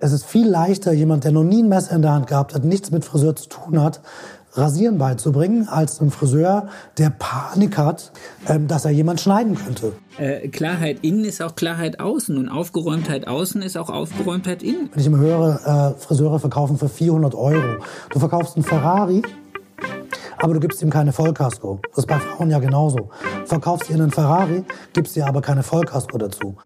Es ist viel leichter, jemand, der noch nie ein Messer in der Hand gehabt hat, nichts mit Friseur zu tun hat, Rasieren beizubringen, als einem Friseur, der Panik hat, ähm, dass er jemand schneiden könnte. Äh, Klarheit innen ist auch Klarheit außen und Aufgeräumtheit außen ist auch Aufgeräumtheit innen. Wenn ich immer höre, äh, Friseure verkaufen für 400 Euro. Du verkaufst einen Ferrari, aber du gibst ihm keine Vollkasko. Das ist bei Frauen ja genauso. Verkaufst ihr einen Ferrari, gibst ihr aber keine Vollkasko dazu.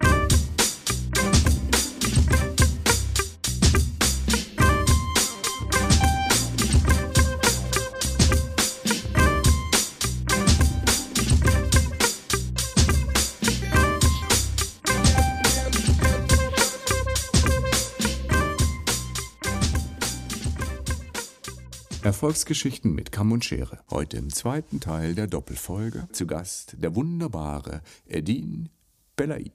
Erfolgsgeschichten mit Kamm und Schere. Heute im zweiten Teil der Doppelfolge. Zu Gast der wunderbare Edin Belaid.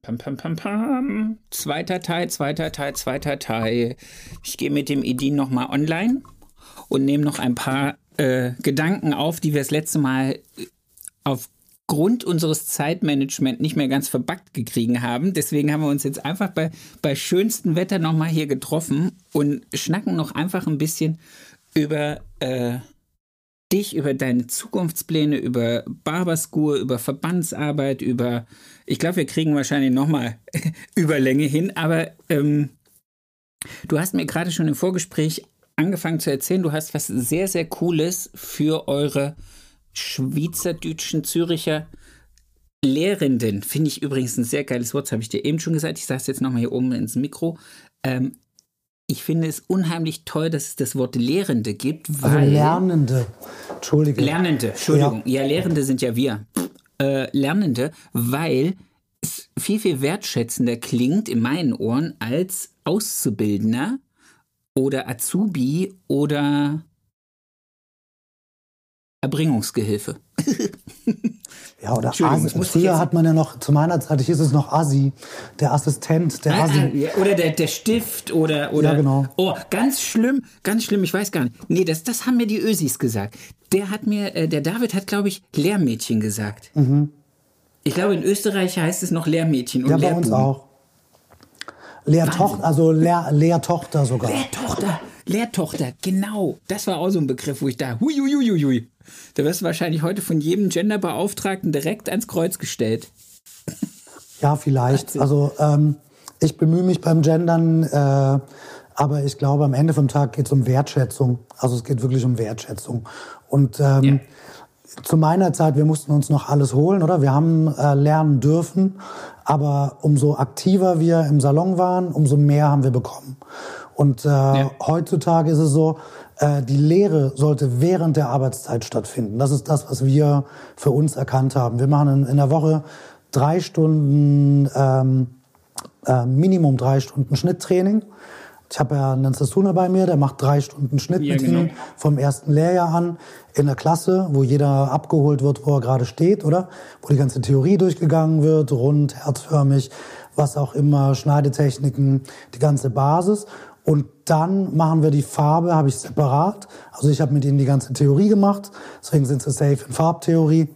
Pam, pam, pam, pam. Zweiter Teil, zweiter Teil, zweiter Teil. Ich gehe mit dem Edin nochmal online und nehme noch ein paar äh, Gedanken auf, die wir das letzte Mal aufgrund unseres Zeitmanagements nicht mehr ganz verbackt gekriegen haben. Deswegen haben wir uns jetzt einfach bei, bei schönstem Wetter nochmal hier getroffen und schnacken noch einfach ein bisschen über äh, dich, über deine Zukunftspläne, über Barberskur, über Verbandsarbeit, über, ich glaube, wir kriegen wahrscheinlich nochmal Überlänge hin, aber ähm, du hast mir gerade schon im Vorgespräch angefangen zu erzählen, du hast was sehr, sehr Cooles für eure schweizerdeutschen Züricher Lehrenden. Finde ich übrigens ein sehr geiles Wort, habe ich dir eben schon gesagt. Ich sage es jetzt nochmal hier oben ins Mikro. Ähm, ich finde es unheimlich toll, dass es das Wort Lehrende gibt, Also weil. Lernende. Entschuldige. Lernende, Entschuldigung. Ja, Lehrende sind ja wir. Äh, Lernende, weil es viel, viel wertschätzender klingt in meinen Ohren als Auszubildender oder Azubi oder Erbringungsgehilfe. Ja, oder Asi. Früher hat man ja noch, zu meiner Zeit hieß es noch Asi, der Assistent, der Ah, Asi. Oder der, der Stift oder, oder. Ja, genau. Oh, ganz schlimm, ganz schlimm, ich weiß gar nicht. Nee, das, das haben mir die Ösis gesagt. Der hat mir, äh, der David hat, glaube ich, Lehrmädchen gesagt. Ich glaube, in Österreich heißt es noch Lehrmädchen und Mhm. Ja, bei uns Lehrbuben. auch. Lehrtochter, also Lehr, Lehrtochter sogar. Lehrtochter, Lehrtochter, genau. Das war auch so ein Begriff, wo ich da, hui, hui, hui, hui. Da wirst du wahrscheinlich heute von jedem Genderbeauftragten direkt ans Kreuz gestellt. Ja, vielleicht. Also ähm, ich bemühe mich beim Gendern, äh, aber ich glaube, am Ende vom Tag geht es um Wertschätzung. Also es geht wirklich um Wertschätzung. Und ähm, Ja. zu meiner Zeit, wir mussten uns noch alles holen, oder? Wir haben äh, lernen dürfen, aber umso aktiver wir im Salon waren, umso mehr haben wir bekommen. Und äh, heutzutage ist es so, äh, die Lehre sollte während der Arbeitszeit stattfinden. Das ist das, was wir für uns erkannt haben. Wir machen in, in der Woche drei Stunden, ähm, äh, Minimum drei Stunden Schnitttraining. Ich habe ja einen Sassuna bei mir, der macht drei Stunden Schnitt Ja, mit genau. ihm vom ersten Lehrjahr an in der Klasse, wo jeder abgeholt wird, wo er gerade steht, oder? Wo die ganze Theorie durchgegangen wird, rund, herzförmig, was auch immer, Schneidetechniken, die ganze Basis. Und dann machen wir die Farbe, habe ich separat. Also ich habe mit ihnen die ganze Theorie gemacht, deswegen sind sie safe in Farbtheorie.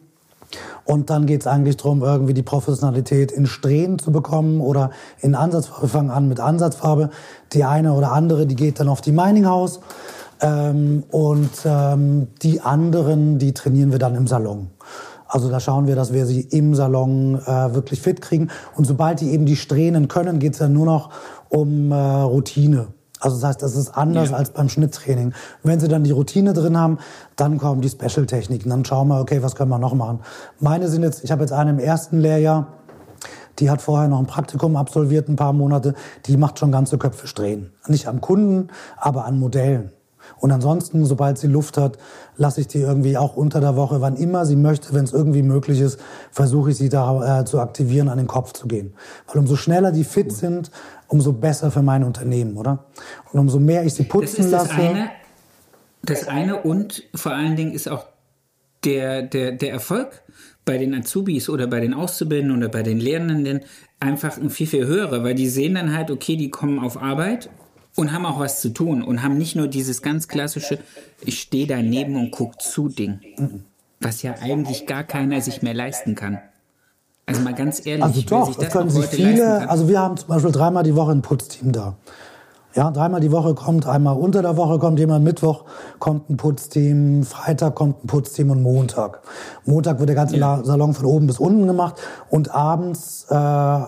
Und dann geht es eigentlich darum, irgendwie die Professionalität in Strähnen zu bekommen oder in Ansatzfarbe. Wir fangen an mit Ansatzfarbe. Die eine oder andere, die geht dann auf die Mining House. Ähm, und ähm, die anderen, die trainieren wir dann im Salon. Also da schauen wir, dass wir sie im Salon äh, wirklich fit kriegen. Und sobald die eben die Strähnen können, geht es dann nur noch um äh, Routine. Also das heißt, das ist anders Ja. als beim Schnitttraining. Und wenn sie dann die Routine drin haben, dann kommen die Special-Techniken. Dann schauen wir, okay, was können wir noch machen. Meine sind jetzt, ich habe jetzt eine im ersten Lehrjahr, die hat vorher noch ein Praktikum absolviert, ein paar Monate. Die macht schon ganze Köpfe drehen. Nicht am Kunden, aber an Modellen. Und ansonsten, sobald sie Luft hat, lasse ich die irgendwie auch unter der Woche, wann immer sie möchte, wenn es irgendwie möglich ist, versuche ich sie da äh, zu aktivieren, an den Kopf zu gehen. Weil umso schneller die fit sind, umso besser für mein Unternehmen, oder? Und umso mehr ich sie Das putzen ist das lasse. eine. Das eine und vor allen Dingen ist auch der, der, der Erfolg bei den Azubis oder bei den Auszubildenden oder bei den Lehrenden einfach ein viel, viel höherer, weil die sehen dann halt, okay, die kommen auf Arbeit und haben auch was zu tun und haben nicht nur dieses ganz klassische, ich stehe daneben und guck zu Ding, was ja eigentlich gar keiner sich mehr leisten kann. Also mal ganz ehrlich, also doch, das können sich viele, also wir haben zum Beispiel dreimal die Woche ein Putzteam da. Ja, dreimal die Woche kommt, einmal unter der Woche kommt jemand, Mittwoch kommt ein Putzteam, Freitag kommt ein Putzteam und Montag. Montag wird der ganze ja. Salon von oben bis unten gemacht und abends, äh,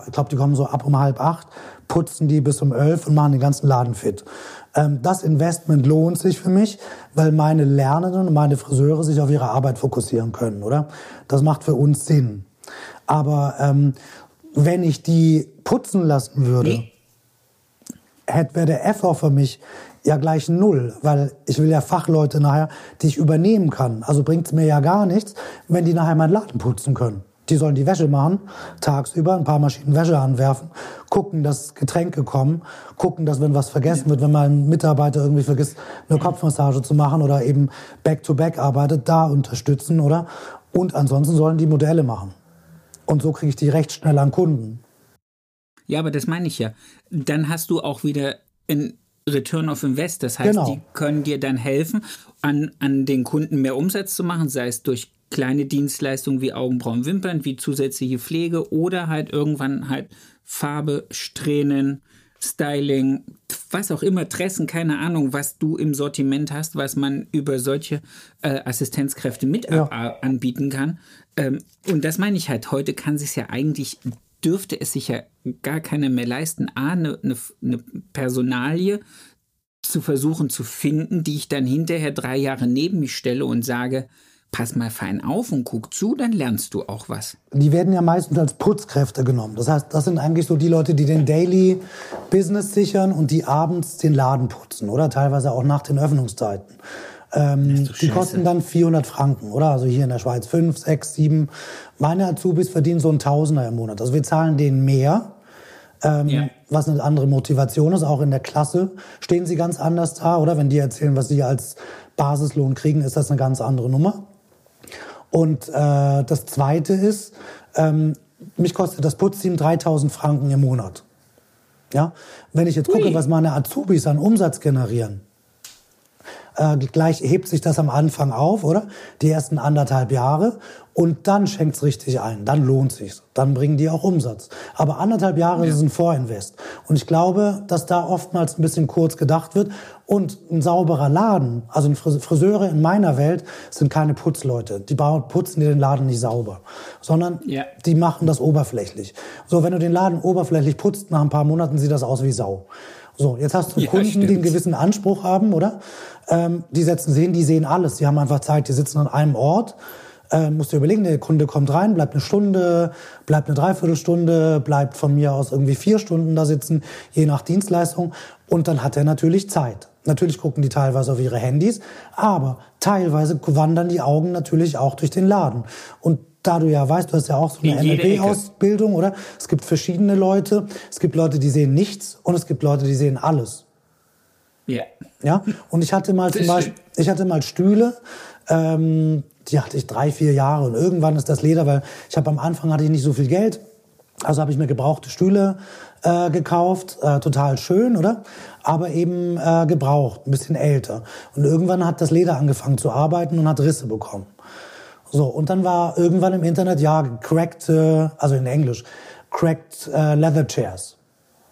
ich glaube, die kommen so ab um halb acht, putzen die bis um elf und machen den ganzen Laden fit. Ähm, das Investment lohnt sich für mich, weil meine Lernenden und meine Friseure sich auf ihre Arbeit fokussieren können, oder? Das macht für uns Sinn. Aber ähm, wenn ich die putzen lassen würde, nee hätte wäre der Effort für mich ja gleich null, weil ich will ja Fachleute nachher, die ich übernehmen kann. Also bringt es mir ja gar nichts, wenn die nachher meinen Laden putzen können. Die sollen die Wäsche machen, tagsüber ein paar Maschinen Wäsche anwerfen, gucken, dass Getränke kommen, gucken, dass wenn was vergessen wird, wenn mal ein Mitarbeiter irgendwie vergisst, eine Kopfmassage zu machen oder eben Back-to-Back -back arbeitet, da unterstützen, oder? Und ansonsten sollen die Modelle machen. Und so kriege ich die recht schnell an Kunden. Ja, aber das meine ich ja. Dann hast du auch wieder ein Return of Invest. Das heißt, genau. die können dir dann helfen, an, an den Kunden mehr Umsatz zu machen, sei es durch kleine Dienstleistungen wie Augenbrauen, Wimpern, wie zusätzliche Pflege oder halt irgendwann halt Farbe, Strähnen, Styling, was auch immer, Tressen, keine Ahnung, was du im Sortiment hast, was man über solche äh, Assistenzkräfte mit ja. anbieten kann. Ähm, und das meine ich halt, heute kann sich ja eigentlich dürfte es sich ja gar keiner mehr leisten, A, eine, eine, eine Personalie zu versuchen zu finden, die ich dann hinterher drei Jahre neben mich stelle und sage, pass mal fein auf und guck zu, dann lernst du auch was. Die werden ja meistens als Putzkräfte genommen. Das heißt, das sind eigentlich so die Leute, die den Daily Business sichern und die abends den Laden putzen oder teilweise auch nach den Öffnungszeiten. Ähm, die kosten dann 400 Franken, oder? Also hier in der Schweiz 5, 6, 7. Meine Azubis verdienen so ein Tausender im Monat. Also wir zahlen denen mehr, ähm, ja. was eine andere Motivation ist. Auch in der Klasse stehen sie ganz anders da, oder? Wenn die erzählen, was sie als Basislohn kriegen, ist das eine ganz andere Nummer. Und äh, das Zweite ist, ähm, mich kostet das Putzteam 3000 Franken im Monat. Ja, wenn ich jetzt gucke, Ui. was meine Azubis an Umsatz generieren, äh, gleich hebt sich das am Anfang auf, oder? Die ersten anderthalb Jahre. Und dann schenkt's richtig ein. Dann lohnt sich's. Dann bringen die auch Umsatz. Aber anderthalb Jahre ja. ist ein Vorinvest. Und ich glaube, dass da oftmals ein bisschen kurz gedacht wird. Und ein sauberer Laden, also Friseure in meiner Welt sind keine Putzleute. Die putzen dir den Laden nicht sauber, sondern ja. die machen das oberflächlich. So, wenn du den Laden oberflächlich putzt, nach ein paar Monaten sieht das aus wie Sau. So, jetzt hast du ja, Kunden, stimmt. die einen gewissen Anspruch haben, oder? Ähm, die setzen hin, die sehen alles. Die haben einfach Zeit, die sitzen an einem Ort. Ähm, musst du überlegen, der Kunde kommt rein, bleibt eine Stunde, bleibt eine Dreiviertelstunde, bleibt von mir aus irgendwie vier Stunden da sitzen, je nach Dienstleistung. Und dann hat er natürlich Zeit. Natürlich gucken die teilweise auf ihre Handys, aber teilweise wandern die Augen natürlich auch durch den Laden. Und da du ja weißt, du hast ja auch so eine NLP-Ausbildung, oder? Es gibt verschiedene Leute. Es gibt Leute, die sehen nichts und es gibt Leute, die sehen alles. Ja. Ja. Und ich hatte mal das zum Beispiel, ich hatte mal Stühle, ähm, die hatte ich drei, vier Jahre und irgendwann ist das Leder, weil ich habe am Anfang hatte ich nicht so viel Geld, also habe ich mir gebrauchte Stühle äh, gekauft, äh, total schön, oder? Aber eben äh, gebraucht, ein bisschen älter. Und irgendwann hat das Leder angefangen zu arbeiten und hat Risse bekommen. So, und dann war irgendwann im Internet, ja, cracked, äh, also in Englisch, cracked äh, Leather Chairs.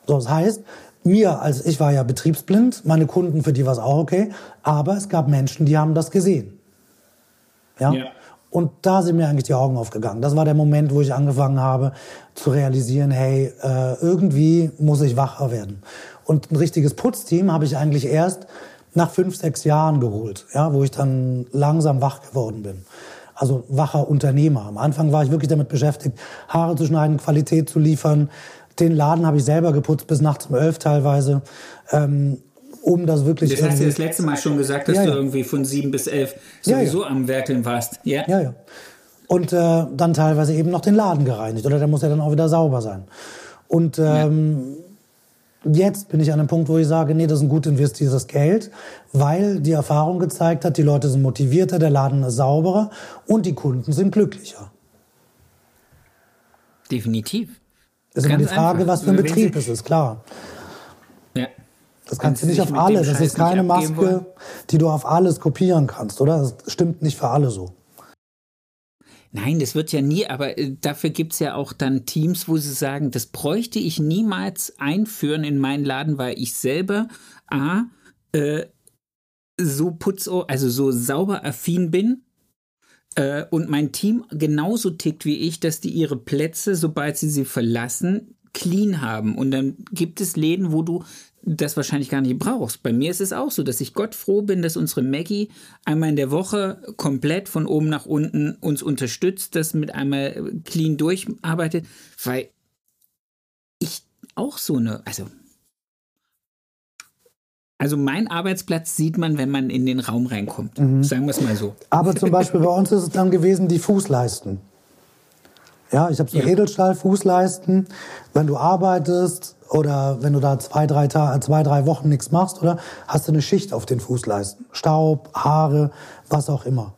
So, das heißt, mir, als ich war ja betriebsblind, meine Kunden, für die war es auch okay, aber es gab Menschen, die haben das gesehen. Ja? ja. Und da sind mir eigentlich die Augen aufgegangen. Das war der Moment, wo ich angefangen habe zu realisieren, hey, äh, irgendwie muss ich wacher werden. Und ein richtiges Putzteam habe ich eigentlich erst nach fünf, sechs Jahren geholt, ja, wo ich dann langsam wach geworden bin also wacher Unternehmer. Am Anfang war ich wirklich damit beschäftigt, Haare zu schneiden, Qualität zu liefern. Den Laden habe ich selber geputzt bis nachts um elf teilweise. Ähm, um das wirklich. Das hast du das letzte Mal schon gesagt, dass ja, du irgendwie von sieben bis elf sowieso am Werkeln warst. Ja, ja. ja. Und äh, dann teilweise eben noch den Laden gereinigt. Oder der muss ja dann auch wieder sauber sein. Und ähm, Jetzt bin ich an einem Punkt, wo ich sage, nee, das ist ein gut investiertes Geld, weil die Erfahrung gezeigt hat, die Leute sind motivierter, der Laden ist sauberer und die Kunden sind glücklicher. Definitiv. Das ist immer die Frage, einfach. was für ein Wenn Betrieb es ist, klar. Ja. Das kannst du nicht auf alle. Das ist keine Maske, die du auf alles kopieren kannst, oder? Das stimmt nicht für alle so. Nein, das wird ja nie, aber äh, dafür gibt es ja auch dann Teams, wo sie sagen, das bräuchte ich niemals einführen in meinen Laden, weil ich selber A, äh, so putz, also so sauber affin bin äh, und mein Team genauso tickt wie ich, dass die ihre Plätze, sobald sie sie verlassen, clean haben. Und dann gibt es Läden, wo du das wahrscheinlich gar nicht brauchst. Bei mir ist es auch so, dass ich Gott froh bin, dass unsere Maggie einmal in der Woche komplett von oben nach unten uns unterstützt, das mit einmal clean durcharbeitet, weil ich auch so eine, also also mein Arbeitsplatz sieht man, wenn man in den Raum reinkommt. Mhm. Sagen wir es mal so. Aber zum Beispiel bei uns ist es dann gewesen die Fußleisten. Ja, ich habe so. Edelstahl-Fußleisten. Wenn du arbeitest oder wenn du da zwei, drei, Tage, zwei, drei Wochen nichts machst, oder hast du eine Schicht auf den Fußleisten. Staub, Haare, was auch immer.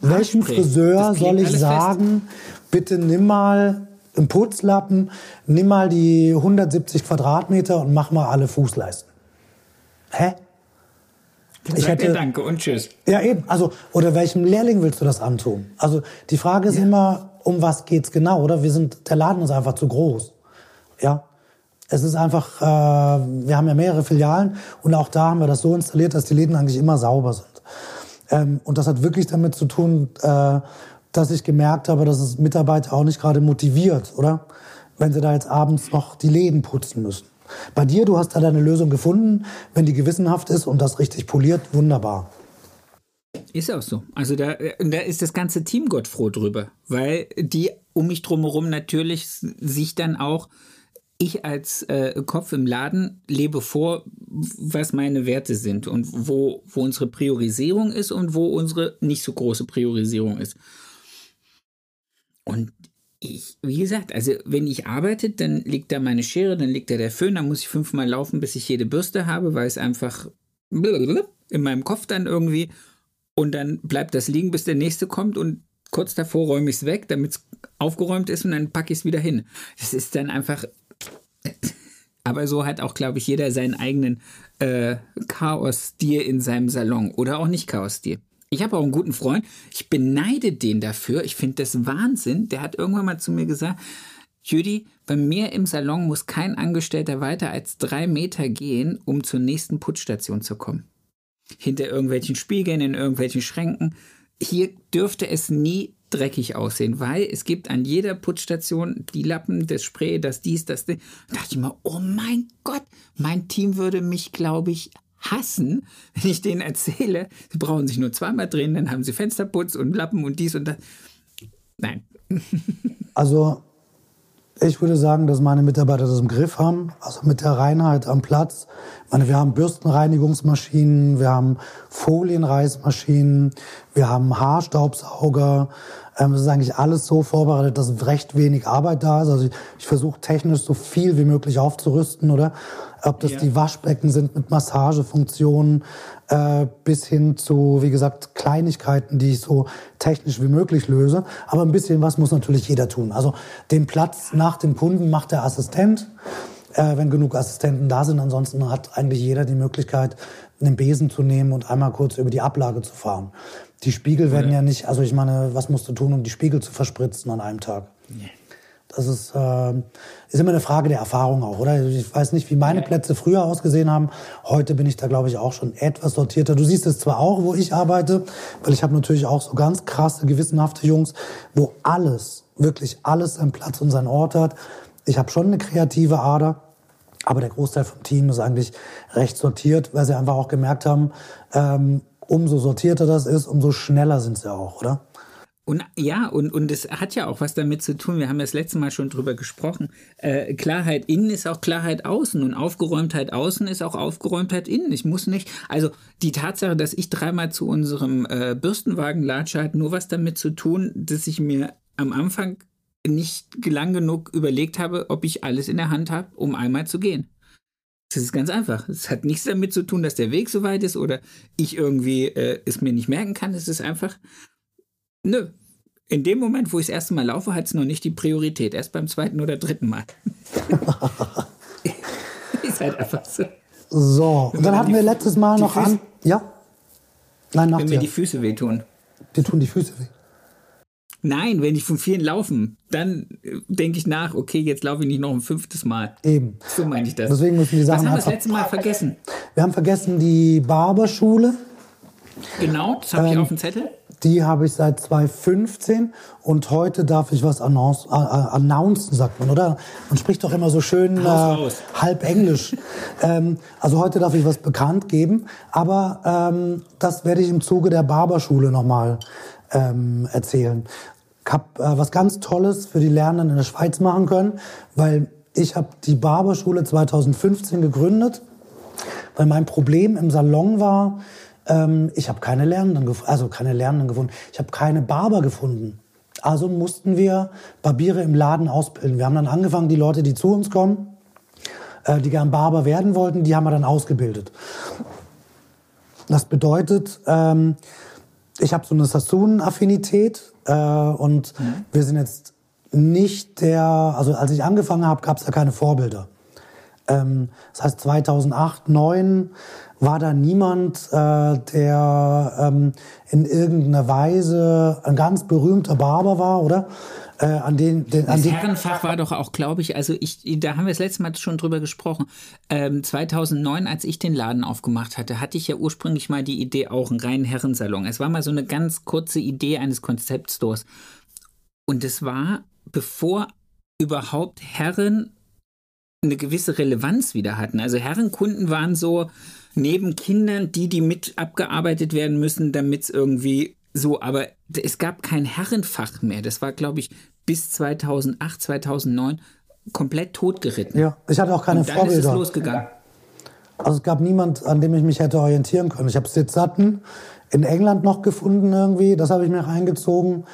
Welchem Friseur soll ich sagen, fest. bitte nimm mal einen Putzlappen, nimm mal die 170 Quadratmeter und mach mal alle Fußleisten? hä? Ich hätte, danke und tschüss. Ja, eben. Also, oder welchem Lehrling willst du das antun? Also, die Frage ist ja. immer, um was geht's genau, oder? Wir sind, der Laden ist einfach zu groß. Ja. Es ist einfach, äh, wir haben ja mehrere Filialen und auch da haben wir das so installiert, dass die Läden eigentlich immer sauber sind. Ähm, und das hat wirklich damit zu tun, äh, dass ich gemerkt habe, dass es Mitarbeiter auch nicht gerade motiviert, oder? Wenn sie da jetzt abends noch die Läden putzen müssen. Bei dir, du hast da deine Lösung gefunden. Wenn die gewissenhaft ist und das richtig poliert, wunderbar. Ist auch so. Also da, da ist das ganze Team Gott froh drüber, weil die um mich drumherum natürlich sich dann auch, ich als äh, Kopf im Laden lebe vor, was meine Werte sind und wo, wo unsere Priorisierung ist und wo unsere nicht so große Priorisierung ist. Und ich, wie gesagt, also wenn ich arbeite, dann liegt da meine Schere, dann liegt da der Föhn, dann muss ich fünfmal laufen, bis ich jede Bürste habe, weil es einfach in meinem Kopf dann irgendwie und dann bleibt das liegen, bis der nächste kommt und kurz davor räume ich es weg, damit es aufgeräumt ist und dann packe ich es wieder hin. Das ist dann einfach. Aber so hat auch, glaube ich, jeder seinen eigenen äh, Chaos-Stil in seinem Salon oder auch nicht Chaos-Stil. Ich habe auch einen guten Freund. Ich beneide den dafür. Ich finde das Wahnsinn. Der hat irgendwann mal zu mir gesagt, Judy, bei mir im Salon muss kein Angestellter weiter als drei Meter gehen, um zur nächsten Putzstation zu kommen. Hinter irgendwelchen Spiegeln, in irgendwelchen Schränken. Hier dürfte es nie dreckig aussehen, weil es gibt an jeder Putzstation die Lappen, das Spray, das dies, das. Da dachte ich mal, oh mein Gott, mein Team würde mich, glaube ich, hassen, wenn ich denen erzähle, sie brauchen sich nur zweimal drehen, dann haben sie Fensterputz und Lappen und dies und das. Nein. Also ich würde sagen, dass meine Mitarbeiter das im Griff haben, also mit der Reinheit am Platz. Ich meine, wir haben Bürstenreinigungsmaschinen, wir haben Folienreißmaschinen, wir haben Haarstaubsauger. Ähm, es ist eigentlich alles so vorbereitet, dass recht wenig Arbeit da ist. Also ich, ich versuche technisch so viel wie möglich aufzurüsten, oder? Ob das ja. die Waschbecken sind mit Massagefunktionen, äh, bis hin zu, wie gesagt, Kleinigkeiten, die ich so technisch wie möglich löse. Aber ein bisschen was muss natürlich jeder tun. Also den Platz nach dem Kunden macht der Assistent, äh, wenn genug Assistenten da sind. Ansonsten hat eigentlich jeder die Möglichkeit, einen Besen zu nehmen und einmal kurz über die Ablage zu fahren. Die Spiegel werden ja, ja nicht, also ich meine, was musst du tun, um die Spiegel zu verspritzen an einem Tag? Ja. Das ist, äh, ist immer eine Frage der Erfahrung auch, oder? Ich weiß nicht, wie meine Plätze früher ausgesehen haben. Heute bin ich da, glaube ich, auch schon etwas sortierter. Du siehst es zwar auch, wo ich arbeite, weil ich habe natürlich auch so ganz krasse, gewissenhafte Jungs, wo alles, wirklich alles seinen Platz und seinen Ort hat. Ich habe schon eine kreative Ader, aber der Großteil vom Team ist eigentlich recht sortiert, weil sie einfach auch gemerkt haben, ähm, umso sortierter das ist, umso schneller sind sie auch, oder? Und ja, und, und es hat ja auch was damit zu tun, wir haben das letzte Mal schon drüber gesprochen. Äh, Klarheit innen ist auch Klarheit außen und Aufgeräumtheit außen ist auch Aufgeräumtheit innen. Ich muss nicht, also die Tatsache, dass ich dreimal zu unserem äh, Bürstenwagen latsche, hat nur was damit zu tun, dass ich mir am Anfang nicht lang genug überlegt habe, ob ich alles in der Hand habe, um einmal zu gehen. Das ist ganz einfach. Es hat nichts damit zu tun, dass der Weg so weit ist oder ich irgendwie äh, es mir nicht merken kann. Es ist einfach, Nö. In dem Moment, wo ich das erste Mal laufe, hat es noch nicht die Priorität. Erst beim zweiten oder dritten Mal. ist halt einfach so. So, und dann hatten wir letztes Mal noch Füße, an. Ja? Nein, nach Wenn dir. mir die Füße wehtun. Dir tun die Füße weh. Nein, wenn ich von vielen laufen, dann äh, denke ich nach, okay, jetzt laufe ich nicht noch ein fünftes Mal. Eben. So meine ich das. Deswegen müssen die Sachen Was haben wir das letzte Mal vergessen? Wir haben vergessen die Barberschule. Genau, das habe ich Ähm, auf dem Zettel. Die habe ich seit 2015 und heute darf ich was announce, äh, äh, announcen, sagt man, oder? Man spricht doch immer so schön äh, halb Englisch. ähm, also heute darf ich was bekannt geben, aber ähm, das werde ich im Zuge der Barberschule nochmal ähm, erzählen. Ich habe äh, was ganz Tolles für die Lernenden in der Schweiz machen können, weil ich habe die Barberschule 2015 gegründet weil mein Problem im Salon war, ähm, ich habe keine Lernenden gefunden, also keine Lernenden gefunden, ich habe keine Barber gefunden. Also mussten wir Barbiere im Laden ausbilden. Wir haben dann angefangen, die Leute, die zu uns kommen, äh, die gern Barber werden wollten, die haben wir dann ausgebildet. Das bedeutet, ähm, ich habe so eine Sassoon-Affinität äh, und wir sind jetzt nicht der, also als ich angefangen habe, gab es da keine Vorbilder. Ähm, das heißt 2008, 2009 war da niemand, äh, der ähm, in irgendeiner Weise ein ganz berühmter Barber war, oder? Äh, an den, den, an Das Herrenfach war doch auch, glaube ich, also ich, da haben wir das letzte Mal schon drüber gesprochen. Ähm, 2009, als ich den Laden aufgemacht hatte, hatte ich ja ursprünglich mal die Idee, auch einen reinen Herrensalon. Es war mal so eine ganz kurze Idee eines Konzeptstores. Und es war, bevor überhaupt Herren eine gewisse Relevanz wieder hatten. Also Herrenkunden waren so neben Kindern die, die mit abgearbeitet werden müssen, damit es irgendwie so, aber es gab kein Herrenfach mehr. Das war, glaube ich, bis 2008, 2009 komplett totgeritten. ja, ich hatte auch keine Und dann ist es Vorbilder. losgegangen. Also es gab niemand, an dem ich mich hätte orientieren können. Ich habe Sid Sutton in England noch gefunden irgendwie, das habe ich mir reingezogen.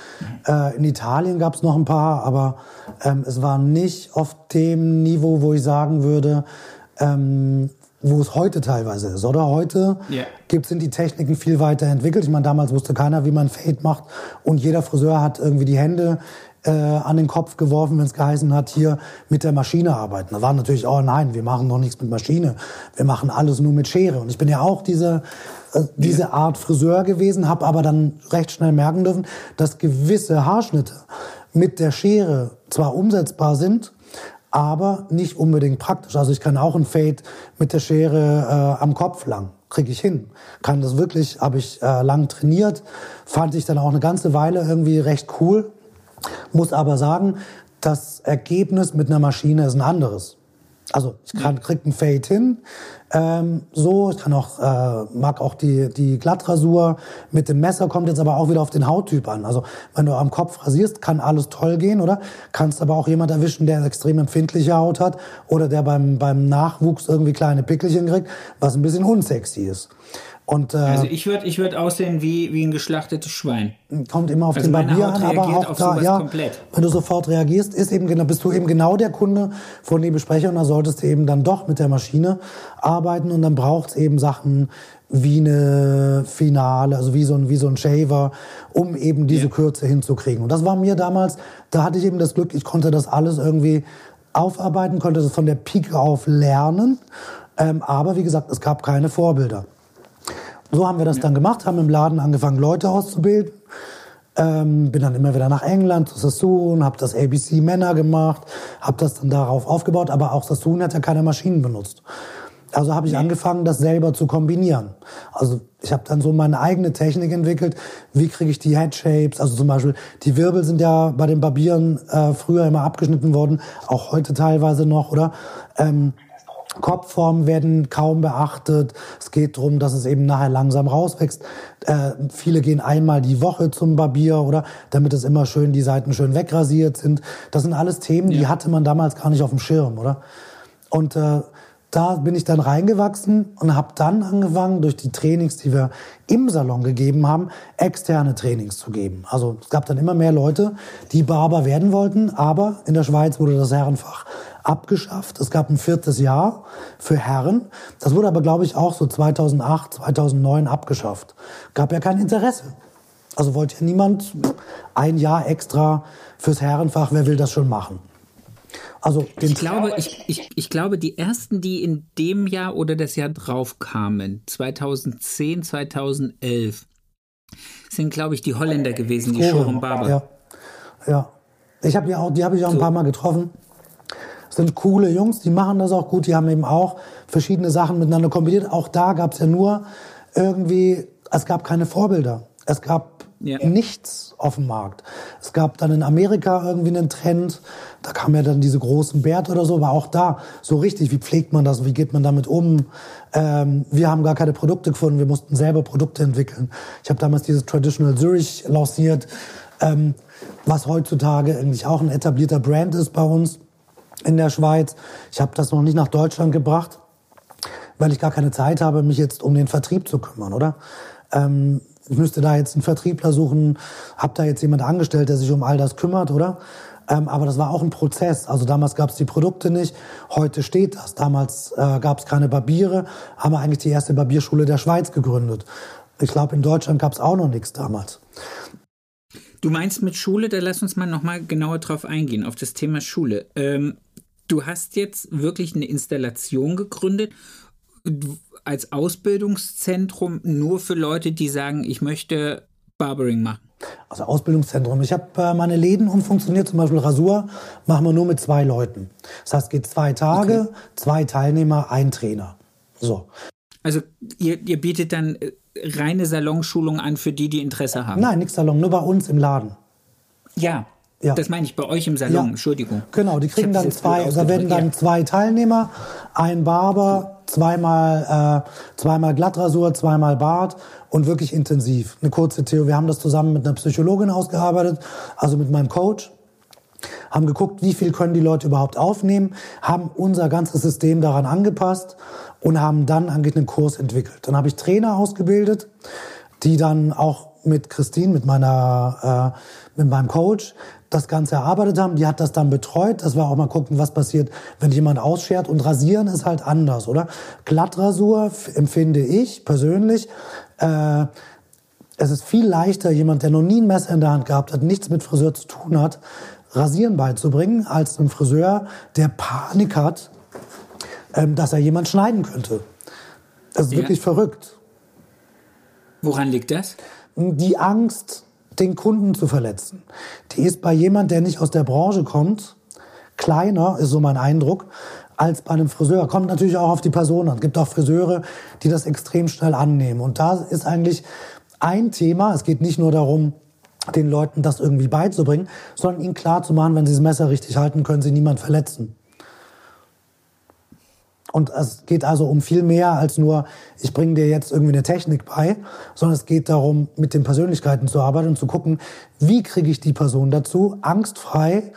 Äh, in Italien gab es noch ein paar, aber ähm, es war nicht auf dem Niveau, wo ich sagen würde, ähm, wo es heute teilweise ist. Oder heute Ja. gibt, sind die Techniken viel weiter entwickelt. Ich meine, damals wusste keiner, wie man Fade macht und jeder Friseur hat irgendwie die Hände äh, an den Kopf geworfen, wenn es geheißen hat, hier mit der Maschine arbeiten. Da war natürlich, oh nein, wir machen doch nichts mit Maschine. Wir machen alles nur mit Schere. Und ich bin ja auch diese, diese Art Friseur gewesen, habe aber dann recht schnell merken dürfen, dass gewisse Haarschnitte mit der Schere zwar umsetzbar sind, aber nicht unbedingt praktisch. Also ich kann auch ein Fade mit der Schere äh, am Kopf lang. Kriege ich hin. Kann das wirklich, habe ich äh, lang trainiert. Fand ich dann auch eine ganze Weile irgendwie recht cool. Muss aber sagen, das Ergebnis mit einer Maschine ist ein anderes. Also ich kann, krieg einen Fade hin, ähm, so, ich kann auch, äh, mag auch die, die Glattrasur mit dem Messer, kommt jetzt aber auch wieder auf den Hauttyp an. Also wenn du am Kopf rasierst, kann alles toll gehen, oder? Kannst aber auch jemand erwischen, der extrem empfindliche Haut hat oder der beim, beim Nachwuchs irgendwie kleine Pickelchen kriegt, was ein bisschen unsexy ist. Und äh, Also ich würde ich würd aussehen wie, wie ein geschlachtetes Schwein. kommt immer auf Also den Barbier an, aber auch da, ja, komplett. wenn du sofort reagierst, ist eben genau, bist du eben genau der Kunde, von dem ich spreche und da solltest du eben dann doch mit der Maschine arbeiten und dann braucht es eben Sachen wie eine Finale, also wie so ein, wie so ein Shaver, um eben diese Kürze hinzukriegen. Und das war mir damals, da hatte ich eben das Glück, ich konnte das alles irgendwie aufarbeiten, konnte das von der Pike auf lernen, ähm, aber wie gesagt, es gab keine Vorbilder. So haben wir das dann gemacht, haben im Laden angefangen, Leute auszubilden. Ähm, bin dann immer wieder nach England zu Sassoon, habe das ABC Männer gemacht, habe das dann darauf aufgebaut, aber auch Sassoon hat ja keine Maschinen benutzt. Also habe ich angefangen, das selber zu kombinieren. Also ich habe dann so meine eigene Technik entwickelt. Wie kriege ich die Head Shapes? Also zum Beispiel die Wirbel sind ja bei den Barbieren äh, früher immer abgeschnitten worden, auch heute teilweise noch, oder? Ähm, Kopfformen werden kaum beachtet. Es geht darum, dass es eben nachher langsam rauswächst. Äh, viele gehen einmal die Woche zum Barbier, oder? Damit es immer schön, die Seiten schön wegrasiert sind. Das sind alles Themen, die hatte man damals gar nicht auf dem Schirm, oder? Und äh, da bin ich dann reingewachsen und habe dann angefangen, durch die Trainings, die wir im Salon gegeben haben, externe Trainings zu geben. Also es gab dann immer mehr Leute, die Barber werden wollten, aber in der Schweiz wurde das Herrenfach abgeschafft. Es gab ein viertes Jahr für Herren. Das wurde aber, glaube ich, auch so 2008, 2009 abgeschafft. Gab ja kein Interesse. Also wollte ja niemand ein Jahr extra fürs Herrenfach, wer will das schon machen? Also Ich glaube, ich, ich, ich glaube, die ersten, die in dem Jahr oder das Jahr drauf kamen, 2010, 2011, sind, glaube ich, die Holländer gewesen, die Shorum Barber. Ja. Ja. Ich habe ja auch, die habe ich auch so. ein paar Mal getroffen. Das sind coole Jungs, die machen das auch gut. Die haben eben auch verschiedene Sachen miteinander kombiniert. Auch da gab es ja nur irgendwie, es gab keine Vorbilder. Es gab ja. nichts auf dem Markt. Es gab dann in Amerika irgendwie einen Trend, da kam ja dann diese großen Bärte oder so, aber auch da so richtig, wie pflegt man das, wie geht man damit um? Ähm, wir haben gar keine Produkte gefunden, wir mussten selber Produkte entwickeln. Ich habe damals dieses Traditional Zurich lanciert, ähm, was heutzutage eigentlich auch ein etablierter Brand ist bei uns in der Schweiz. Ich habe das noch nicht nach Deutschland gebracht, weil ich gar keine Zeit habe, mich jetzt um den Vertrieb zu kümmern, oder? Ähm, ich müsste da jetzt einen Vertriebler suchen, habe da jetzt jemand angestellt, der sich um all das kümmert, oder? Ähm, aber das war auch ein Prozess. Also damals gab es die Produkte nicht, heute steht das. Damals äh, gab es keine Barbiere, haben wir eigentlich die erste Barbierschule der Schweiz gegründet. Ich glaube, in Deutschland gab es auch noch nichts damals. Du meinst mit Schule, da lass uns mal nochmal genauer drauf eingehen, auf das Thema Schule. Ähm, du hast jetzt wirklich eine Installation gegründet als Ausbildungszentrum nur für Leute, die sagen, ich möchte Barbering machen? Also Ausbildungszentrum. Ich habe äh, meine Läden umfunktioniert, zum Beispiel Rasur, machen wir nur mit zwei Leuten. Das heißt, es geht zwei Tage, okay. zwei Teilnehmer, ein Trainer. So. Also ihr, ihr bietet dann äh, reine Salonschulung an für die, die Interesse haben? Nein, nichts Salon, nur bei uns im Laden. Ja, ja. Das meine ich bei euch im Salon, ja. Entschuldigung. Genau, die kriegen dann zwei, also da werden dann ja. zwei Teilnehmer, ein Barber, zweimal, äh, zweimal Glattrasur, zweimal Bart und wirklich intensiv. Eine kurze Theorie. Wir haben das zusammen mit einer Psychologin ausgearbeitet, also mit meinem Coach. Haben geguckt, wie viel können die Leute überhaupt aufnehmen, haben unser ganzes System daran angepasst und haben dann eigentlich einen Kurs entwickelt. Dann habe ich Trainer ausgebildet, die dann auch mit Christine, mit meiner, äh, mit meinem Coach, das Ganze erarbeitet haben. Die hat das dann betreut, dass wir auch mal gucken, was passiert, wenn jemand ausschert. Und rasieren ist halt anders, oder? Glattrasur empfinde ich persönlich. Äh, es ist viel leichter, jemand, der noch nie ein Messer in der Hand gehabt hat, nichts mit Friseur zu tun hat, Rasieren beizubringen, als ein Friseur, der Panik hat, ähm, dass er jemand schneiden könnte. Das ist ja. wirklich verrückt. Woran liegt das? Die Angst, den Kunden zu verletzen. Die ist bei jemand, der nicht aus der Branche kommt, kleiner, ist so mein Eindruck, als bei einem Friseur. Kommt natürlich auch auf die Person an. Es gibt auch Friseure, die das extrem schnell annehmen. Und da ist eigentlich ein Thema, es geht nicht nur darum, den Leuten das irgendwie beizubringen, sondern ihnen klar zu machen, wenn sie das Messer richtig halten, können sie niemand verletzen. Und es geht also um viel mehr als nur, ich bringe dir jetzt irgendwie eine Technik bei, sondern es geht darum, mit den Persönlichkeiten zu arbeiten und zu gucken, wie kriege ich die Person dazu, angstfrei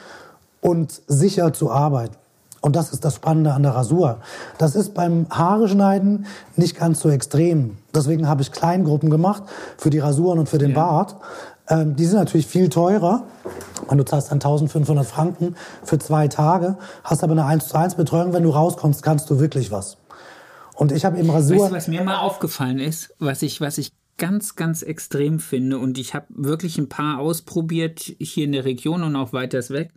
und sicher zu arbeiten. Und das ist das Spannende an der Rasur. Das ist beim Haare schneiden nicht ganz so extrem. Deswegen habe ich Kleingruppen gemacht für die Rasuren und für den ja. Bart, ähm, die sind natürlich viel teurer. Und du zahlst dann 1500 Franken für zwei Tage, hast aber eine 1 zu 1 Betreuung. Wenn du rauskommst, kannst du wirklich was. Und ich habe eben Rasur. Weißt du, was mir mal aufgefallen ist, was ich, was ich ganz, ganz extrem finde und ich habe wirklich ein paar ausprobiert hier in der Region und auch weiters weg.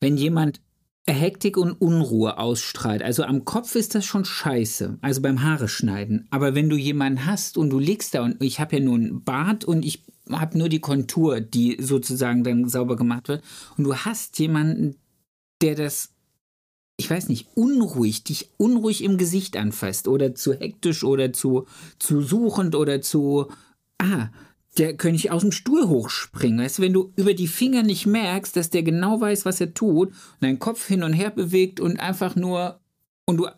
Wenn jemand Hektik und Unruhe ausstrahlt. Also am Kopf ist das schon scheiße, also beim Haare schneiden. Aber wenn du jemanden hast und du liegst da und ich habe ja nur einen Bart und ich habe nur die Kontur, die sozusagen dann sauber gemacht wird und du hast jemanden, der das ich weiß nicht, unruhig, dich unruhig im Gesicht anfasst oder zu hektisch oder zu, zu suchend oder zu, ah, der ich aus dem Stuhl hochspringen. Weißt du, wenn du über die Finger nicht merkst, dass der genau weiß, was er tut und deinen Kopf hin und her bewegt und einfach nur und du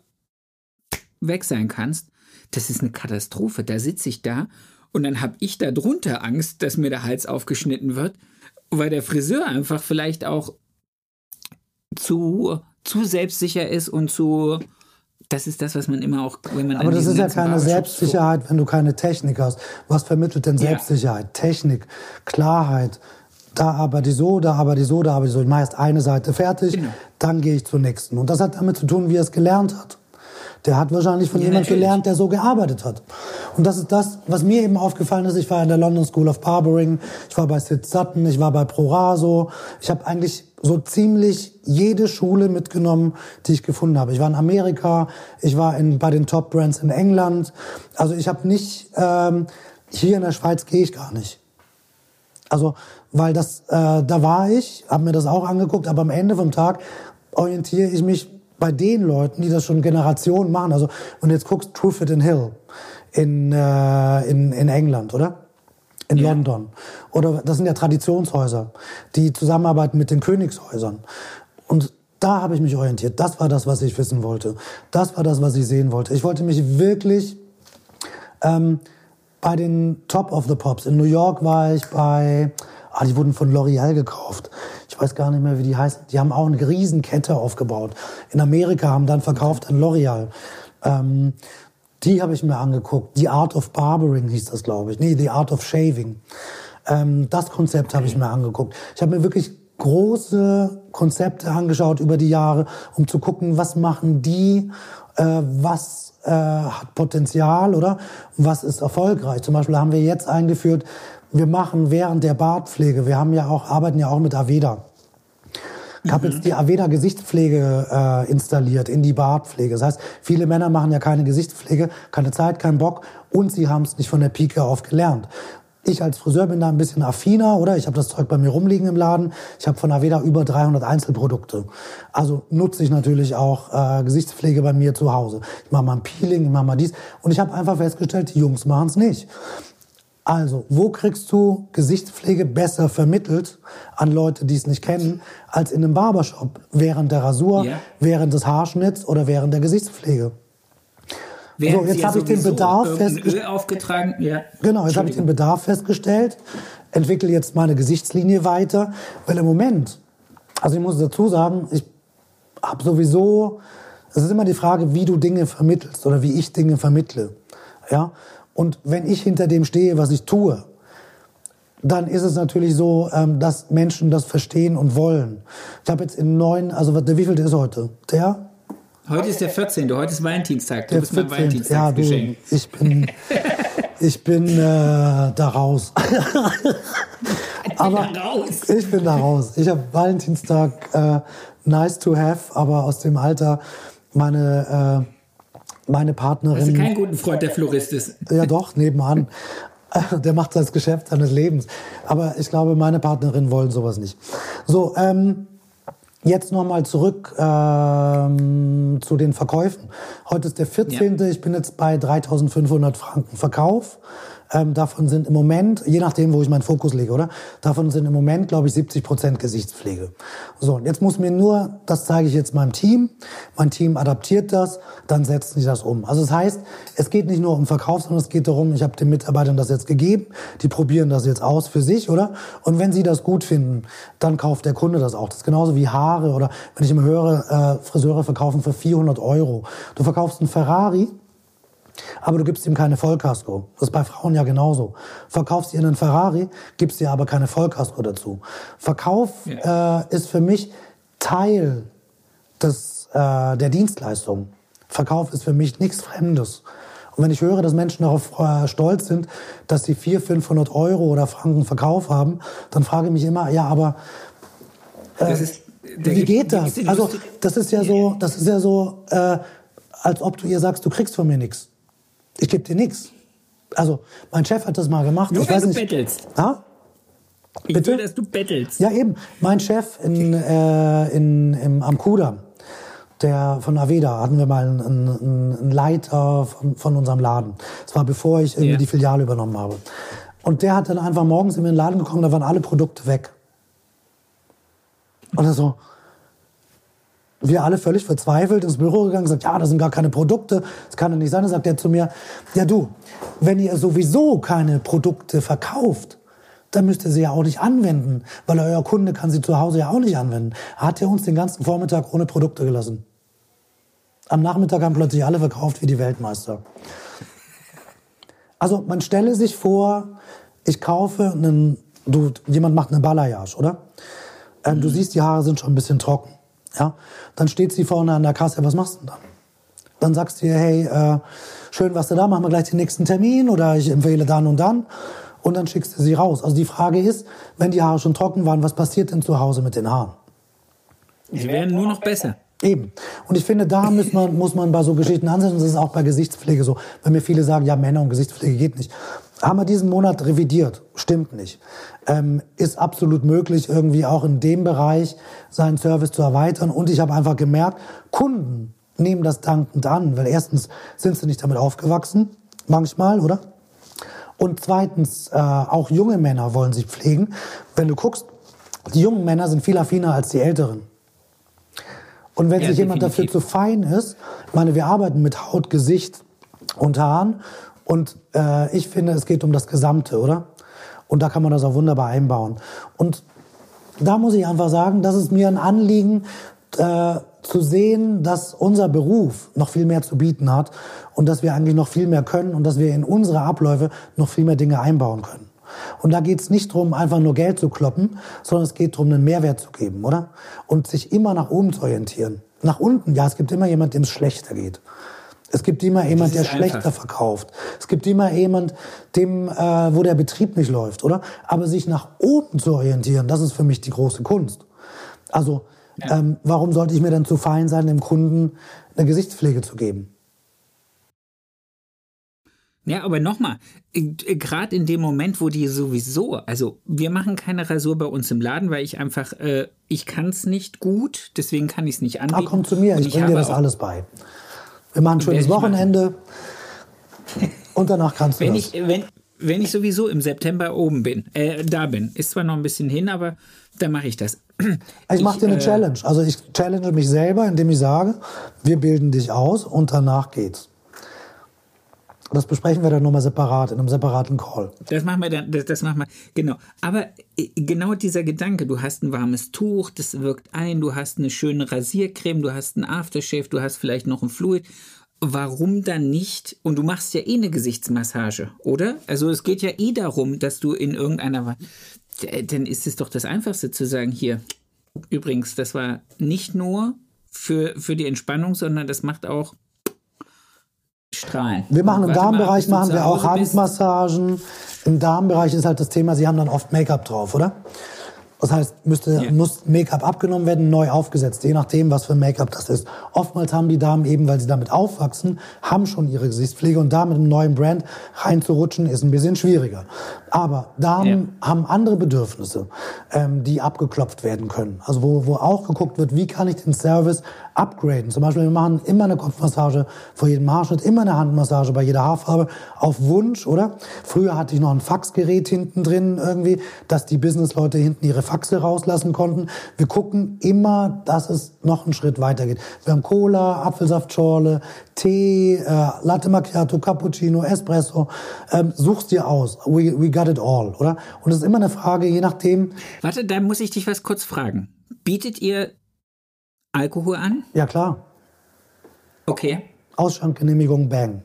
weg sein kannst, das ist eine Katastrophe. Da sitze ich da und dann habe ich da drunter Angst, dass mir der Hals aufgeschnitten wird, weil der Friseur einfach vielleicht auch zu, zu selbstsicher ist und zu das ist das, was man immer auch, wenn man. Aber das ist ja keine Selbstsicherheit, wenn du keine Technik hast. Was vermittelt denn Selbstsicherheit? Ja. Technik, Klarheit. Da arbeite ich so, da arbeite ich so, da arbeite ich so. Ich mache erst eine Seite fertig, genau. dann gehe ich zur nächsten. Und das hat damit zu tun, wie er es gelernt hat. Der hat wahrscheinlich von ja, jemand gelernt, der so gearbeitet hat. Und das ist das, was mir eben aufgefallen ist. Ich war in der London School of Barbering, ich war bei Sid Sutton, ich war bei ProRaso. Ich habe eigentlich so ziemlich jede Schule mitgenommen, die ich gefunden habe. Ich war in Amerika, ich war in, bei den Top Brands in England. Also ich habe nicht, ähm, hier in der Schweiz gehe ich gar nicht. Also weil das, äh, da war ich, habe mir das auch angeguckt, aber am Ende vom Tag orientiere ich mich bei den Leuten, die das schon Generationen machen. Also, du jetzt guckst, Trufford in Hill in, äh, in, in England, oder? In ja. London. Oder das sind ja Traditionshäuser, die zusammenarbeiten mit den Königshäusern. Und da habe ich mich orientiert. Das war das, was ich wissen wollte. Das war das, was ich sehen wollte. Ich wollte mich wirklich ähm, bei den Top of the Pops. In New York war ich bei, ah, die wurden von L'Oreal gekauft. Ich weiß gar nicht mehr, wie die heißen. Die haben auch eine Riesenkette aufgebaut. In Amerika haben dann verkauft an L'Oreal. Ähm, die habe ich mir angeguckt. The Art of Barbering hieß das, glaube ich. Nee, The Art of Shaving. Ähm, das Konzept habe ich mir angeguckt. Ich habe mir wirklich große Konzepte angeschaut über die Jahre, um zu gucken, was machen die, äh, was äh, hat Potenzial oder was ist erfolgreich. Zum Beispiel haben wir jetzt eingeführt, wir machen während der Bartpflege, wir haben ja auch, arbeiten ja auch mit Aveda. Ich habe jetzt die Aveda Gesichtspflege äh, installiert in die Bartpflege. Das heißt, viele Männer machen ja keine Gesichtspflege, keine Zeit, keinen Bock und sie haben es nicht von der Pike auf gelernt. Ich als Friseur bin da ein bisschen affiner, oder? Ich habe das Zeug bei mir rumliegen im Laden. Ich habe von Aveda über 300 Einzelprodukte. Also nutze ich natürlich auch äh, Gesichtspflege bei mir zu Hause. Ich mache mal ein Peeling, ich mache mal dies. Und ich habe einfach festgestellt, die Jungs machen es nicht. Also, wo kriegst du Gesichtspflege besser vermittelt an Leute, die es nicht kennen, als in einem Barbershop? Während der Rasur, yeah. während des Haarschnitts oder während der Gesichtspflege? Während so, jetzt habe ich den Bedarf festgestellt. aufgetragen. Ja. Genau, jetzt habe ich den Bedarf festgestellt, entwickle jetzt meine Gesichtslinie weiter, weil im Moment, also ich muss dazu sagen, ich habe sowieso, es ist immer die Frage, wie du Dinge vermittelst oder wie ich Dinge vermittle. Ja? Und wenn ich hinter dem stehe, was ich tue, dann ist es natürlich so, ähm, dass Menschen das verstehen und wollen. Ich habe jetzt in neun, also der wievielte ist heute? Der Heute ist der 14. Heute ist Valentinstag. Du der bist 14. mein Valentinstagsgeschenk. Ja, du, ich bin, ich bin äh, da raus. aber da raus. ich bin da raus. Ich habe Valentinstag äh, nice to have, aber aus dem Alter meine äh, meine Partnerin. Hast du keinen guten Freund, der Florist ist? Ja, doch, nebenan. Der macht das Geschäft seines Lebens. Aber ich glaube, meine Partnerin wollen sowas nicht. So, ähm, Jetzt nochmal zurück ähm, zu den Verkäufen. Heute ist der 14. Ja. Ich bin jetzt bei 3500 Franken Verkauf. Ähm, davon sind im Moment, je nachdem, wo ich meinen Fokus lege, oder? Davon sind im Moment, glaube ich, 70 Prozent Gesichtspflege. So, und jetzt muss mir nur, das zeige ich jetzt meinem Team, mein Team adaptiert das, dann setzen sie das um. Also das heißt, es geht nicht nur um Verkauf, sondern es geht darum, ich habe den Mitarbeitern das jetzt gegeben, die probieren das jetzt aus für sich, oder? Und wenn sie das gut finden, dann kauft der Kunde das auch. Das ist genauso wie Haare oder wenn ich immer höre, äh, Friseure verkaufen für 400 Euro. Du verkaufst einen Ferrari, aber du gibst ihm keine Vollkasko. Das ist bei Frauen ja genauso. Verkaufst ihr einen Ferrari, gibst ihr aber keine Vollkasko dazu. Verkauf äh, ist für mich Teil des, äh, der Dienstleistung. Verkauf ist für mich nichts Fremdes. Und wenn ich höre, dass Menschen darauf äh, stolz sind, dass sie 400, 500 Euro oder Franken Verkauf haben, dann frage ich mich immer, ja, aber äh, ist, wie geht das? Also das ist ja so, das ist ja so, äh, als ob du ihr sagst, du kriegst von mir nichts. Ich gebe dir nichts. Also, mein Chef hat das mal gemacht. Nur ich weiß du nicht. bettelst. Ha? Ich Bitte? will, dass du bettelst. Ja, eben. Mein Chef in, äh, in, im, am Kudamm, der von Aveda, hatten wir mal einen, einen, einen Leiter von, von, unserem Laden. Das war bevor ich irgendwie ja. die Filiale übernommen habe. Und der hat dann einfach morgens in den Laden gekommen, da waren alle Produkte weg. Und er so, wir alle völlig verzweifelt ins Büro gegangen gesagt, ja, das sind gar keine Produkte, das kann doch nicht sein. Dann sagt er zu mir, ja du, wenn ihr sowieso keine Produkte verkauft, dann müsst ihr sie ja auch nicht anwenden, weil euer Kunde kann sie zu Hause ja auch nicht anwenden. Hat er uns den ganzen Vormittag ohne Produkte gelassen. Am Nachmittag haben plötzlich alle verkauft wie die Weltmeister. Also man stelle sich vor, ich kaufe einen, du, jemand macht eine Balayage, oder? Ähm, mhm. Du siehst, die Haare sind schon ein bisschen trocken. Ja, dann steht sie vorne an der Kasse, was machst du denn dann? Dann sagst du ihr, hey, äh, schön, was du da, machen wir gleich den nächsten Termin oder ich empfehle dann und dann und dann schickst du sie raus. Also die Frage ist, wenn die Haare schon trocken waren, was passiert denn zu Hause mit den Haaren? Sie werden nur noch besser. Eben. Und ich finde, da muss man, muss man bei so Geschichten ansetzen. Das ist auch bei Gesichtspflege so. Weil mir viele sagen, ja, Männer und Gesichtspflege geht nicht. Haben wir diesen Monat revidiert. Stimmt nicht. Ähm, ist absolut möglich, irgendwie auch in dem Bereich seinen Service zu erweitern. Und ich habe einfach gemerkt, Kunden nehmen das dankend an, weil erstens sind sie nicht damit aufgewachsen, manchmal, oder? Und zweitens, äh, auch junge Männer wollen sich pflegen. Wenn du guckst, die jungen Männer sind viel affiner als die älteren. Und wenn Ja, sich jemand dafür definitiv. zu fein ist, ich meine, wir arbeiten mit Haut, Gesicht und Haaren und äh, ich finde, es geht um das Gesamte, oder? Und da kann man das auch wunderbar einbauen. Und da muss ich einfach sagen, das ist mir ein Anliegen, äh, zu sehen, dass unser Beruf noch viel mehr zu bieten hat und dass wir eigentlich noch viel mehr können und dass wir in unsere Abläufe noch viel mehr Dinge einbauen können. Und da geht es nicht darum, einfach nur Geld zu kloppen, sondern es geht darum, einen Mehrwert zu geben, oder? Und sich immer nach oben zu orientieren. Nach unten, ja, es gibt immer jemand, dem es schlechter geht. Es gibt immer jemand, der schlechter einfach. verkauft. Es gibt immer jemand, dem, äh, wo der Betrieb nicht läuft, oder? Aber sich nach oben zu orientieren, das ist für mich die große Kunst. Also, ähm, warum sollte ich mir denn zu fein sein, dem Kunden eine Gesichtspflege zu geben? Ja, aber nochmal, gerade in dem Moment, wo die sowieso, also wir machen keine Rasur bei uns im Laden, weil ich einfach, äh, ich kann es nicht gut, deswegen kann ich es nicht anbieten. Ah, komm zu mir, Und ich bringe dir das alles bei. Wir machen ein schönes. Wochenende und danach kannst du Wenn das. ich, wenn, wenn ich sowieso im September oben bin, äh, da bin, ist zwar noch ein bisschen hin, aber dann mache ich das. Ich mache dir eine äh, Challenge. Also ich challenge mich selber, indem ich sage, wir bilden dich aus und danach geht's. Das besprechen wir dann nochmal separat, in einem separaten Call. Das machen wir dann, das, das machen wir, genau. Aber äh, genau dieser Gedanke, du hast ein warmes Tuch, das wirkt ein, du hast eine schöne Rasiercreme, du hast ein Aftershave, du hast vielleicht noch ein Fluid. Warum dann nicht? Und du machst ja eh eine Gesichtsmassage, oder? Also es geht ja eh darum, dass du in irgendeiner Weise, dann ist es doch das Einfachste zu sagen, hier, übrigens, das war nicht nur für, für die Entspannung, sondern das macht auch Strahlen. Wir machen im Darmbereich machen wir auch. Handmassagen. Im Darmbereich ist halt das Thema, sie haben dann oft Make-up drauf, oder? Das heißt, müsste, Ja. muss Make-up abgenommen werden, neu aufgesetzt, je nachdem, was für Make-up das ist. Oftmals haben die Damen eben, weil sie damit aufwachsen, haben schon ihre Gesichtspflege und da mit einem neuen Brand reinzurutschen, ist ein bisschen schwieriger. Aber Damen haben andere Bedürfnisse, ähm, die abgeklopft werden können. Also wo, wo auch geguckt wird, wie kann ich den Service upgraden. Zum Beispiel, wir machen immer eine Kopfmassage vor jedem Haarschnitt, immer eine Handmassage bei jeder Haarfarbe, auf Wunsch, oder? Früher hatte ich noch ein Faxgerät hinten drin irgendwie, dass die Businessleute hinten ihre Faxe rauslassen konnten. Wir gucken immer, dass es noch einen Schritt weitergeht. Wir haben Cola, Apfelsaftschorle, Tee, äh, Latte Macchiato, Cappuccino, Espresso. Ähm, such's dir aus. We, we got it all, oder? Und es ist immer eine Frage, je nachdem, Warte, da muss ich dich was kurz fragen. Bietet ihr Alkohol an? ja klar, Okay. Ausschankgenehmigung, bang.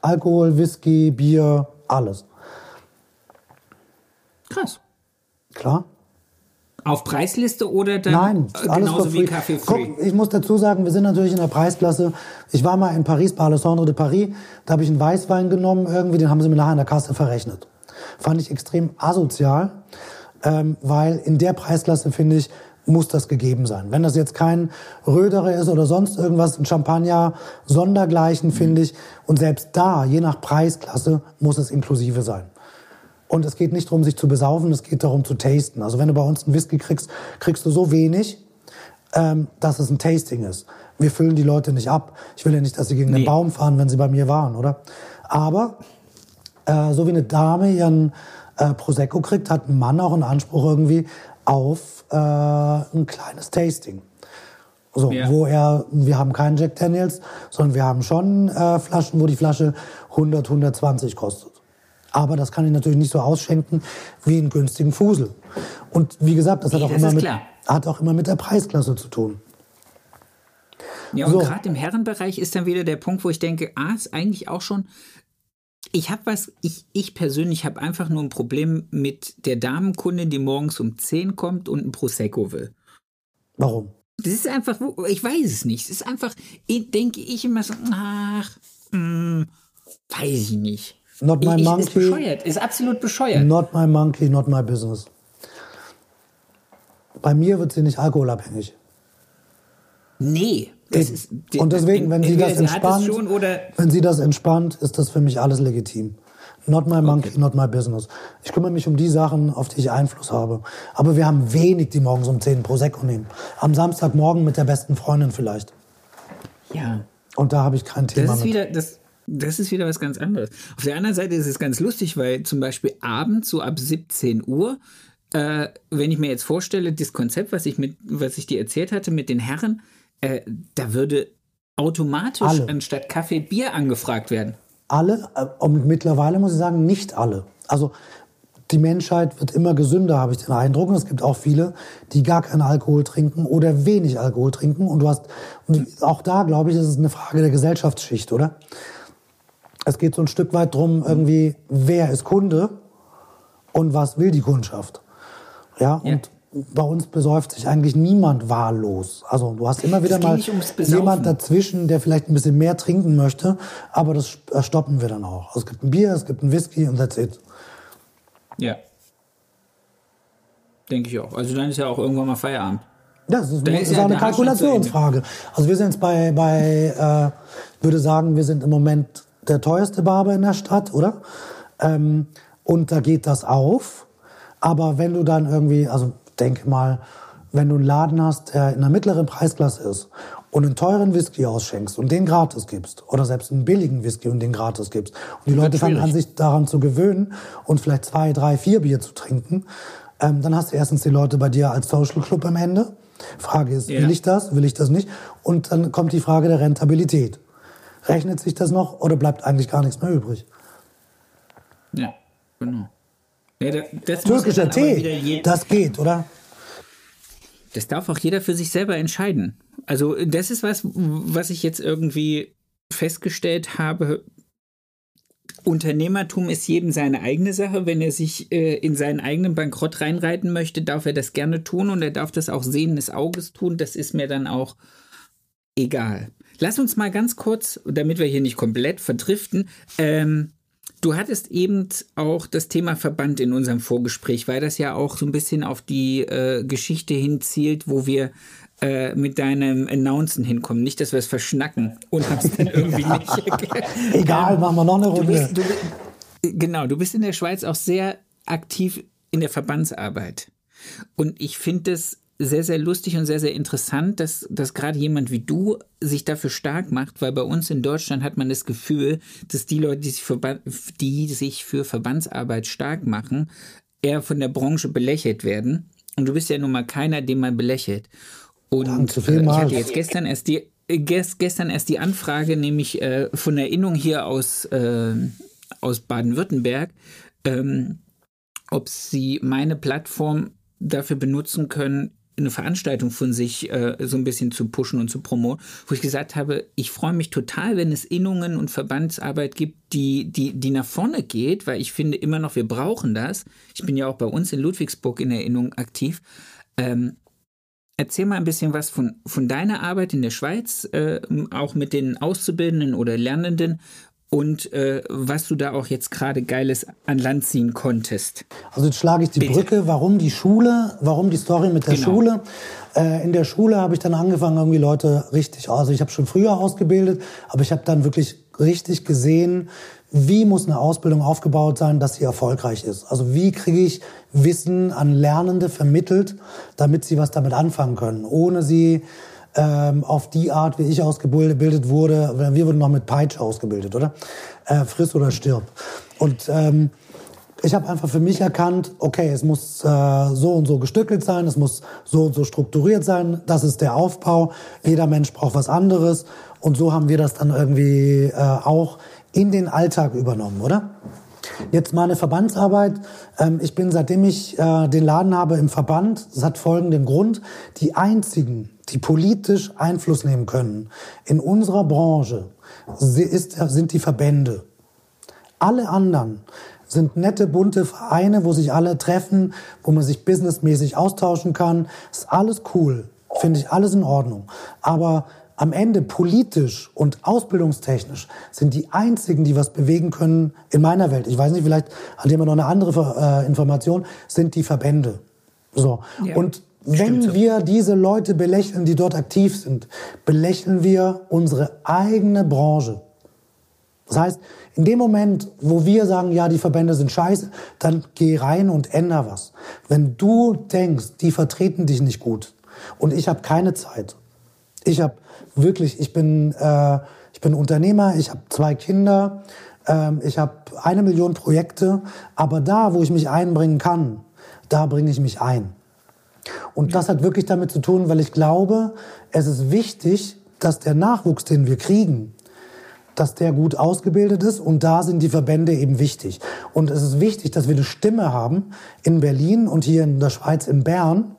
Alkohol, Whisky, Bier, alles. Krass. Klar? Auf Preisliste oder dann Nein, äh, alles genauso wie. Kaffee free? Guck, ich muss dazu sagen, wir sind natürlich in der Preisklasse. Ich war mal in Paris, bei Alessandro de Paris. Da habe ich einen Weißwein genommen, irgendwie, den haben sie mir nachher in der Kasse verrechnet. Fand ich extrem asozial, ähm, weil in der Preisklasse, finde ich, muss das gegeben sein. Wenn das jetzt kein Rödere ist oder sonst irgendwas, ein Champagner, Sondergleichen, finde ich. Und selbst da, je nach Preisklasse, muss es inklusive sein. Und es geht nicht darum, sich zu besaufen, es geht darum zu tasten. Also wenn du bei uns einen Whisky kriegst, kriegst du so wenig, ähm, dass es ein Tasting ist. Wir füllen die Leute nicht ab. Ich will ja nicht, dass sie gegen den Nee. Baum fahren, wenn sie bei mir waren, oder? Aber äh, so wie eine Dame ihren äh, Prosecco kriegt, hat ein Mann auch einen Anspruch irgendwie auf äh, ein kleines Tasting. So, Ja. wo er, wir haben keinen Jack Daniels, sondern wir haben schon äh, Flaschen, wo die Flasche 100, 120 kostet. Aber das kann ich natürlich nicht so ausschenken wie einen günstigen Fusel. Und wie gesagt, das, hat, Nee, auch das immer mit, klar. hat auch immer mit der Preisklasse zu tun. Ja, und So. gerade im Herrenbereich ist dann wieder der Punkt, wo ich denke, ah, ist eigentlich auch schon. Ich habe was, ich, ich persönlich habe einfach nur ein Problem mit der Damenkundin, die morgens um 10 kommt und ein Prosecco will. Warum? Das ist einfach, ich weiß es nicht. Es ist einfach, ich, denke ich immer so, ach, hm, weiß ich nicht. Not my ich, Ist monkey. bescheuert, ist absolut bescheuert. Not my monkey, not my business. Bei mir wird sie nicht alkoholabhängig. Nee. Das ist, und deswegen, wenn Sie das entspannt, wenn Sie das entspannt, ist das für mich alles legitim. Not my monkey, okay. not my business. Ich kümmere mich um die Sachen, auf die ich Einfluss habe. Aber wir haben wenig, die morgens um 10 Prosecco nehmen. Am Samstagmorgen mit der besten Freundin vielleicht. Ja. Und da habe ich kein Thema das ist mit. Wieder, das, das ist wieder was ganz anderes. Auf der anderen Seite ist es ganz lustig, weil zum Beispiel abends so ab 17 Uhr, äh, wenn ich mir jetzt vorstelle, das Konzept, was ich, mit, was ich dir erzählt hatte mit den Herren, äh, da würde automatisch Alle. anstatt Kaffee Bier angefragt werden alle, äh, und mittlerweile muss ich sagen, nicht alle. Also die Menschheit wird immer gesünder, habe ich den Eindruck. Und es gibt auch viele, die gar keinen Alkohol trinken oder wenig Alkohol trinken. Und du hast, und auch da glaube ich, ist es eine Frage der Gesellschaftsschicht, oder? Es geht so ein Stück weit drum, irgendwie, wer ist Kunde und was will die Kundschaft? Ja, ja. und bei uns besäuft sich eigentlich niemand wahllos. Also du hast immer wieder mal jemand dazwischen, der vielleicht ein bisschen mehr trinken möchte, aber das stoppen wir dann auch. Also es gibt ein Bier, es gibt ein Whisky und that's it. Ja. Denke ich auch. Also dann ist ja auch irgendwann mal Feierabend. Das ist, das ist, ist ja auch eine Kalkulationsfrage. Also wir sind jetzt bei, bei äh, würde sagen, wir sind im Moment der teuerste Barber in der Stadt, oder? Ähm, und da geht das auf. Aber wenn du dann irgendwie, also denke mal, wenn du einen Laden hast, der in einer mittleren Preisklasse ist und einen teuren Whisky ausschenkst und den gratis gibst oder selbst einen billigen Whisky und den gratis gibst und die Leute fangen an, sich daran zu gewöhnen und vielleicht zwei, drei, vier Bier zu trinken, ähm, dann hast du erstens die Leute bei dir als Social Club am Ende. Frage ist, ja. will ich das, will ich das nicht? Und dann kommt die Frage der Rentabilität. Rechnet sich das noch oder bleibt eigentlich gar nichts mehr übrig? Ja, genau. Ja, das Türkischer Tee, das geht, oder? Das darf auch jeder für sich selber entscheiden. Also das ist was, was ich jetzt irgendwie festgestellt habe. Unternehmertum ist jedem seine eigene Sache. Wenn er sich äh, in seinen eigenen Bankrott reinreiten möchte, darf er das gerne tun und er darf das auch sehen des Auges tun. Das ist mir dann auch egal. Lass uns mal ganz kurz, damit wir hier nicht komplett verdriften, ähm, Du hattest eben auch das Thema Verband in unserem Vorgespräch, weil das ja auch so ein bisschen auf die äh, Geschichte hinzielt, wo wir äh, mit deinem Announcen hinkommen. Nicht, dass wir es verschnacken und haben es dann irgendwie nicht. Egal, machen wir noch eine Runde. Du bist, du, genau, du bist in der Schweiz auch sehr aktiv in der Verbandsarbeit. Und ich finde es sehr, sehr lustig und sehr, sehr interessant, dass, dass gerade jemand wie du sich dafür stark macht, weil bei uns in Deutschland hat man das Gefühl, dass die Leute, die sich für, die sich für Verbandsarbeit stark machen, eher von der Branche belächelt werden. Und du bist ja nun mal keiner, den man belächelt. Und äh, ich hatte jetzt gestern erst die, äh, gestern erst die Anfrage, nämlich äh, von der Innung hier aus, äh, aus Baden-Württemberg, ähm, ob sie meine Plattform dafür benutzen können, eine Veranstaltung von sich äh, so ein bisschen zu pushen und zu promoten, wo ich gesagt habe, ich freue mich total, wenn es Innungen und Verbandsarbeit gibt, die, die, die nach vorne geht, weil ich finde immer noch, wir brauchen das. Ich bin ja auch bei uns in Ludwigsburg in der Innung aktiv. Ähm, erzähl mal ein bisschen was von, von deiner Arbeit in der Schweiz, äh, auch mit den Auszubildenden oder Lernenden und äh, was du da auch jetzt gerade Geiles an Land ziehen konntest. Also jetzt schlage ich die Bitte. Brücke, warum die Schule, warum die Story mit der genau. Schule. Äh, in der Schule habe ich dann angefangen, irgendwie Leute richtig, also ich habe schon früher ausgebildet, aber ich habe dann wirklich richtig gesehen, wie muss eine Ausbildung aufgebaut sein, dass sie erfolgreich ist. Also wie kriege ich Wissen an Lernende vermittelt, damit sie was damit anfangen können, ohne sie ähm, auf die Art, wie ich ausgebildet wurde. Wir wurden noch mit Peitsche ausgebildet, oder? Äh, friss oder stirb. Und ähm, ich habe einfach für mich erkannt, okay, es muss äh, so und so gestückelt sein, es muss so und so strukturiert sein, das ist der Aufbau, jeder Mensch braucht was anderes und so haben wir das dann irgendwie äh, auch in den Alltag übernommen, oder? Jetzt meine Verbandsarbeit. Ähm, ich bin, seitdem ich äh, den Laden habe im Verband, das hat folgenden Grund, die einzigen, die politisch Einfluss nehmen können in unserer Branche, ist, sind die Verbände. Alle anderen sind nette, bunte Vereine, wo sich alle treffen, wo man sich businessmäßig austauschen kann. Ist alles cool, finde ich alles in Ordnung. Aber am Ende politisch und ausbildungstechnisch sind die einzigen, die was bewegen können in meiner Welt. Ich weiß nicht, vielleicht hat jemand noch eine andere äh, Information, sind die Verbände. So. Ja. Und wenn so. wir diese Leute belächeln, die dort aktiv sind, belächeln wir unsere eigene Branche. Das heißt, in dem Moment, wo wir sagen, ja, die Verbände sind scheiße, dann geh rein und änder was. Wenn du denkst, die vertreten dich nicht gut und ich habe keine Zeit. Ich habe wirklich, ich bin, äh, ich bin Unternehmer, ich habe zwei Kinder, äh, ich habe eine Million Projekte, aber da, wo ich mich einbringen kann, da bringe ich mich ein. Und das hat wirklich damit zu tun, weil ich glaube, es ist wichtig, dass der Nachwuchs, den wir kriegen, dass der gut ausgebildet ist und da sind die Verbände eben wichtig. Und es ist wichtig, dass wir eine Stimme haben in Berlin und hier in der Schweiz, in Bern,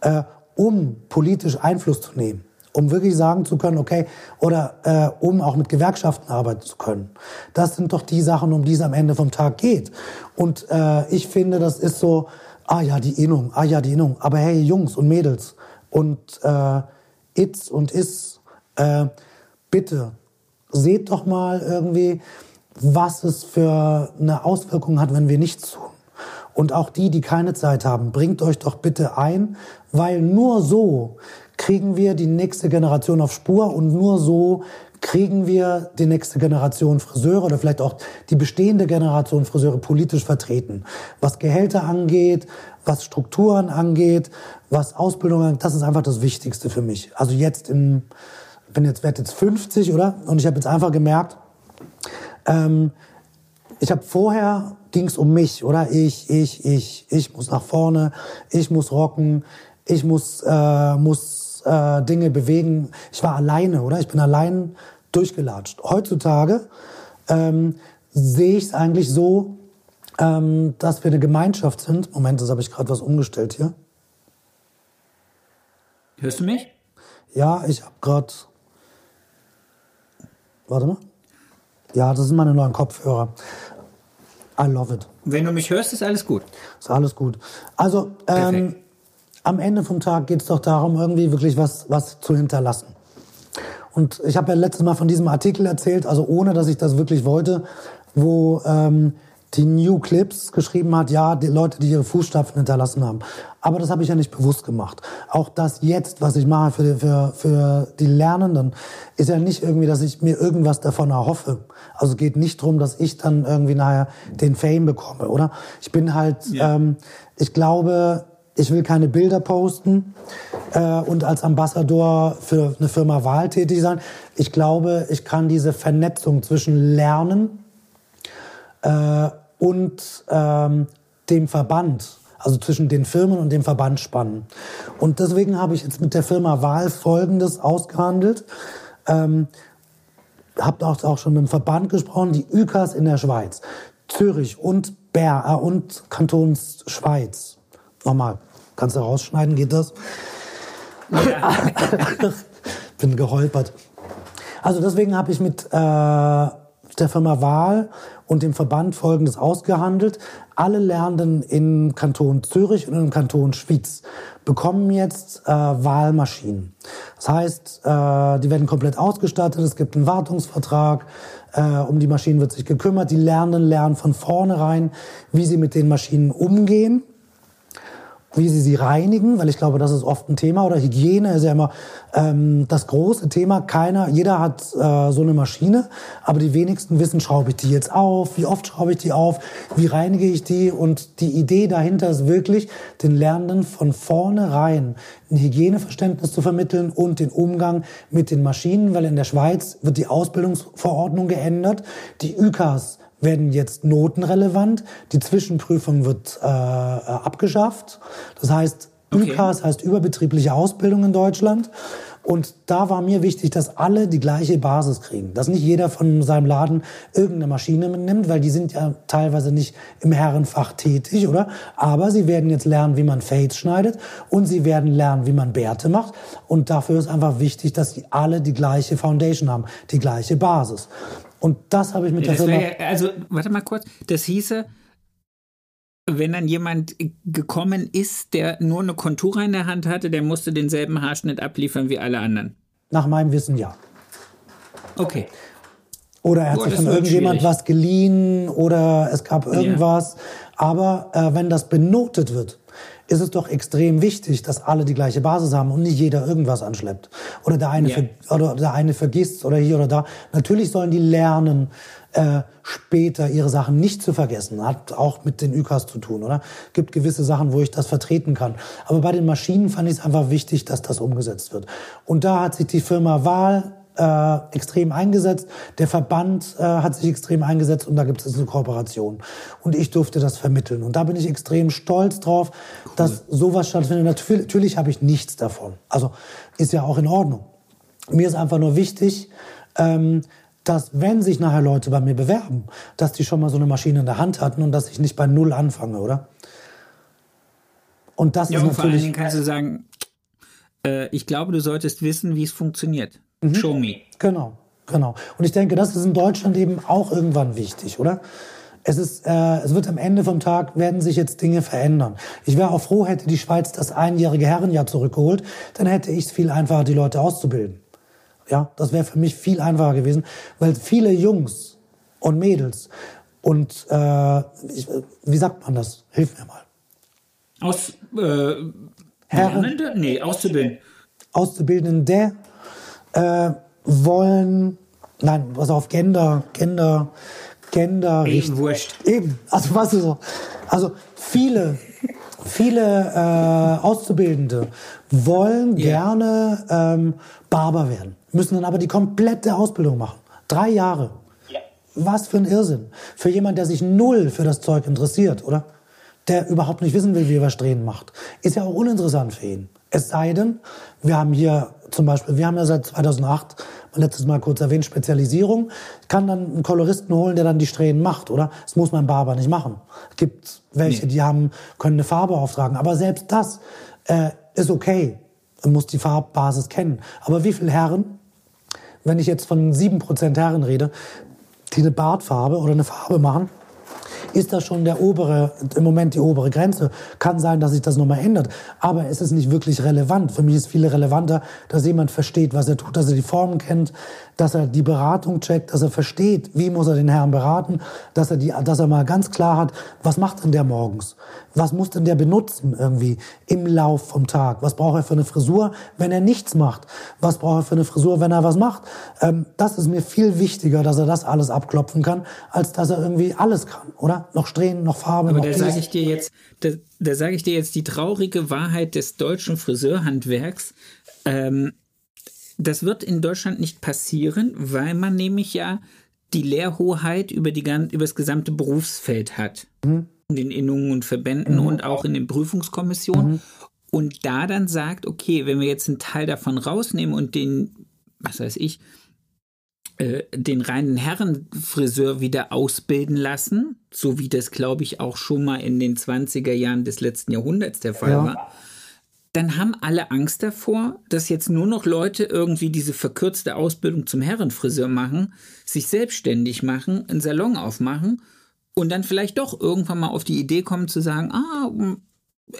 äh, um politisch Einfluss zu nehmen. Um wirklich sagen zu können, okay, oder äh, um auch mit Gewerkschaften arbeiten zu können. Das sind doch die Sachen, um die es am Ende vom Tag geht. Und äh, ich finde, das ist so, ah ja, die Innung, ah ja, die Innung. Aber hey, Jungs und Mädels und äh, It's und Is, äh, bitte seht doch mal irgendwie, was es für eine Auswirkung hat, wenn wir nichts tun. Und auch die, die keine Zeit haben, bringt euch doch bitte ein, weil nur so kriegen wir die nächste Generation auf Spur und nur so kriegen wir die nächste Generation Friseure oder vielleicht auch die bestehende Generation Friseure politisch vertreten. Was Gehälter angeht, was Strukturen angeht, was Ausbildung angeht, das ist einfach das Wichtigste für mich. Also jetzt im, bin jetzt, werde jetzt 50, oder? Und ich habe jetzt einfach gemerkt, ähm, ich habe vorher ging es um mich, oder? Ich, ich, ich, ich muss nach vorne, ich muss rocken, ich muss, äh, muss äh, Dinge bewegen. Ich war alleine, oder? Ich bin allein durchgelatscht. Heutzutage ähm, sehe ich es eigentlich so, ähm, dass wir eine Gemeinschaft sind. Moment, das habe ich gerade was umgestellt hier. Hörst du mich? Ja, ich habe gerade Warte mal. Ja, das sind meine neuen Kopfhörer. I love it. Wenn du mich hörst, ist alles gut. Ist alles gut. Also, ähm, am Ende vom Tag geht es doch darum, irgendwie wirklich was, was zu hinterlassen. Und ich habe ja letztes Mal von diesem Artikel erzählt, also ohne dass ich das wirklich wollte, wo ähm, die New Clips geschrieben hat, ja, die Leute, die ihre Fußstapfen hinterlassen haben. Aber das habe ich ja nicht bewusst gemacht. Auch das jetzt, was ich mache für, für, für die Lernenden, ist ja nicht irgendwie, dass ich mir irgendwas davon erhoffe. Also es geht nicht drum, dass ich dann irgendwie nachher den Fame bekomme, oder? Ich bin halt, ja. ähm, ich glaube, ich will keine Bilder posten äh, und als Ambassador für eine Firma Wahl tätig sein. Ich glaube, ich kann diese Vernetzung zwischen Lernen äh, und ähm, dem Verband, also zwischen den Firmen und dem Verband spannen. Und deswegen habe ich jetzt mit der Firma Wahl Folgendes ausgehandelt. Ähm, habt auch, auch schon mit dem Verband gesprochen, die ÜKAS in der Schweiz, Zürich und Bär äh, und Kantons Schweiz. Nochmal, kannst du rausschneiden, geht das? Bin geholpert. Also deswegen habe ich mit äh, der Firma Wahl und dem Verband Folgendes ausgehandelt. Alle Lernenden im Kanton Zürich und im Kanton Schwyz bekommen jetzt äh, Wahlmaschinen. Das heißt, äh, die werden komplett ausgestattet, es gibt einen Wartungsvertrag, äh, um die Maschinen wird sich gekümmert. Die Lernenden lernen von vornherein, wie sie mit den Maschinen umgehen wie sie sie reinigen, weil ich glaube, das ist oft ein Thema. Oder Hygiene ist ja immer ähm, das große Thema. Keiner, jeder hat äh, so eine Maschine, aber die wenigsten wissen, schraube ich die jetzt auf, wie oft schraube ich die auf, wie reinige ich die. Und die Idee dahinter ist wirklich, den Lernenden von vornherein ein Hygieneverständnis zu vermitteln und den Umgang mit den Maschinen, weil in der Schweiz wird die Ausbildungsverordnung geändert. Die ÜKAs werden jetzt notenrelevant. Die Zwischenprüfung wird äh, abgeschafft. Das heißt, okay. UKAS heißt überbetriebliche Ausbildung in Deutschland. Und da war mir wichtig, dass alle die gleiche Basis kriegen. Dass nicht jeder von seinem Laden irgendeine Maschine mitnimmt, weil die sind ja teilweise nicht im Herrenfach tätig, oder? Aber sie werden jetzt lernen, wie man Fades schneidet und sie werden lernen, wie man Bärte macht. Und dafür ist einfach wichtig, dass sie alle die gleiche Foundation haben, die gleiche Basis. Und das habe ich mit der das Firma. Ja, also, warte mal kurz. Das hieße, wenn dann jemand gekommen ist, der nur eine Kontur in der Hand hatte, der musste denselben Haarschnitt abliefern wie alle anderen. Nach meinem Wissen ja. Okay. Oder er hat oh, sich von irgendjemand was geliehen oder es gab irgendwas. Ja. Aber äh, wenn das benotet wird, ist es doch extrem wichtig, dass alle die gleiche Basis haben und nicht jeder irgendwas anschleppt. Oder der eine, ver oder der eine vergisst oder hier oder da. Natürlich sollen die lernen, äh, später ihre Sachen nicht zu vergessen. Hat auch mit den ÜKAs zu tun, oder? Gibt gewisse Sachen, wo ich das vertreten kann. Aber bei den Maschinen fand ich es einfach wichtig, dass das umgesetzt wird. Und da hat sich die Firma Wahl äh, extrem eingesetzt. Der Verband äh, hat sich extrem eingesetzt und da gibt es eine Kooperation. Und ich durfte das vermitteln. Und da bin ich extrem stolz drauf, dass sowas stattfindet. Natürlich, natürlich habe ich nichts davon. Also ist ja auch in Ordnung. Mir ist einfach nur wichtig, ähm, dass wenn sich nachher Leute bei mir bewerben, dass die schon mal so eine Maschine in der Hand hatten und dass ich nicht bei Null anfange, oder? Und das Ja, ist und vor allen natürlich... Dingen kannst du sagen, äh, ich glaube, du solltest wissen, wie es funktioniert. Mhm. Show me. Genau, genau. Und ich denke, das ist in Deutschland eben auch irgendwann wichtig, oder? Es ist, äh, es wird am Ende vom Tag werden sich jetzt Dinge verändern. Ich wäre auch froh, hätte die Schweiz das einjährige Herrenjahr zurückgeholt, dann hätte ich es viel einfacher, die Leute auszubilden. Ja, das wäre für mich viel einfacher gewesen, weil viele Jungs und Mädels und äh, ich, wie sagt man das? Hilf mir mal. Aus, äh, Herren-? Nee, auszubilden. Auszubildende äh, wollen, nein, was auf Gender, Gender, Gender Eben wurscht. Eben, also was ist so. Also viele, viele äh, Auszubildende wollen Ja. gerne ähm, Barber werden, müssen dann aber die komplette Ausbildung machen. Drei Jahre. Ja. Was für ein Irrsinn. Für jemand, der sich null für das Zeug interessiert, oder? Der überhaupt nicht wissen will, wie er was Strähnen macht. Ist ja auch uninteressant für ihn. Es sei denn, wir haben hier zum Beispiel, wir haben ja seit 2008, mal letztes Mal kurz erwähnt, Spezialisierung. Ich kann dann einen Koloristen holen, der dann die Strähnen macht, oder? Das muss mein Barber nicht machen. Es gibt welche, Nee. die haben, können eine Farbe auftragen. Aber selbst das äh, ist okay. Man muss die Farbbasis kennen. Aber wie viele Herren wenn ich jetzt von 7% Herren rede, die eine Bartfarbe oder eine Farbe machen, ist das schon der obere, im Moment die obere Grenze. Kann sein, dass sich das nochmal ändert. Aber es ist nicht wirklich relevant. Für mich ist viel relevanter, dass jemand versteht, was er tut, dass er die Formen kennt, dass er die Beratung checkt, dass er versteht, wie muss er den Herrn beraten, dass er, die, dass er mal ganz klar hat, was macht denn der morgens? Was muss denn der benutzen irgendwie im Lauf vom Tag? Was braucht er für eine Frisur, wenn er nichts macht? Was braucht er für eine Frisur, wenn er was macht? Ähm, das ist mir viel wichtiger, dass er das alles abklopfen kann, als dass er irgendwie alles kann, oder? Noch Strähnen, noch Farbe, Aber noch da sage ich dir jetzt, da, da sage ich dir jetzt die traurige Wahrheit des deutschen Friseurhandwerks. Ähm, das wird in Deutschland nicht passieren, weil man nämlich ja die Lehrhoheit über, die, über das gesamte Berufsfeld hat. In den Innungen und Verbänden und auch in den Prüfungskommissionen. Und da dann sagt, okay, wenn wir jetzt einen Teil davon rausnehmen und den, was weiß ich, äh, den reinen Herrenfriseur wieder ausbilden lassen, so wie das, glaube ich, auch schon mal in den 20er Jahren des letzten Jahrhunderts der Fall Ja. war, dann haben alle Angst davor, dass jetzt nur noch Leute irgendwie diese verkürzte Ausbildung zum Herrenfriseur machen, sich selbstständig machen, einen Salon aufmachen und dann vielleicht doch irgendwann mal auf die Idee kommen zu sagen, ah,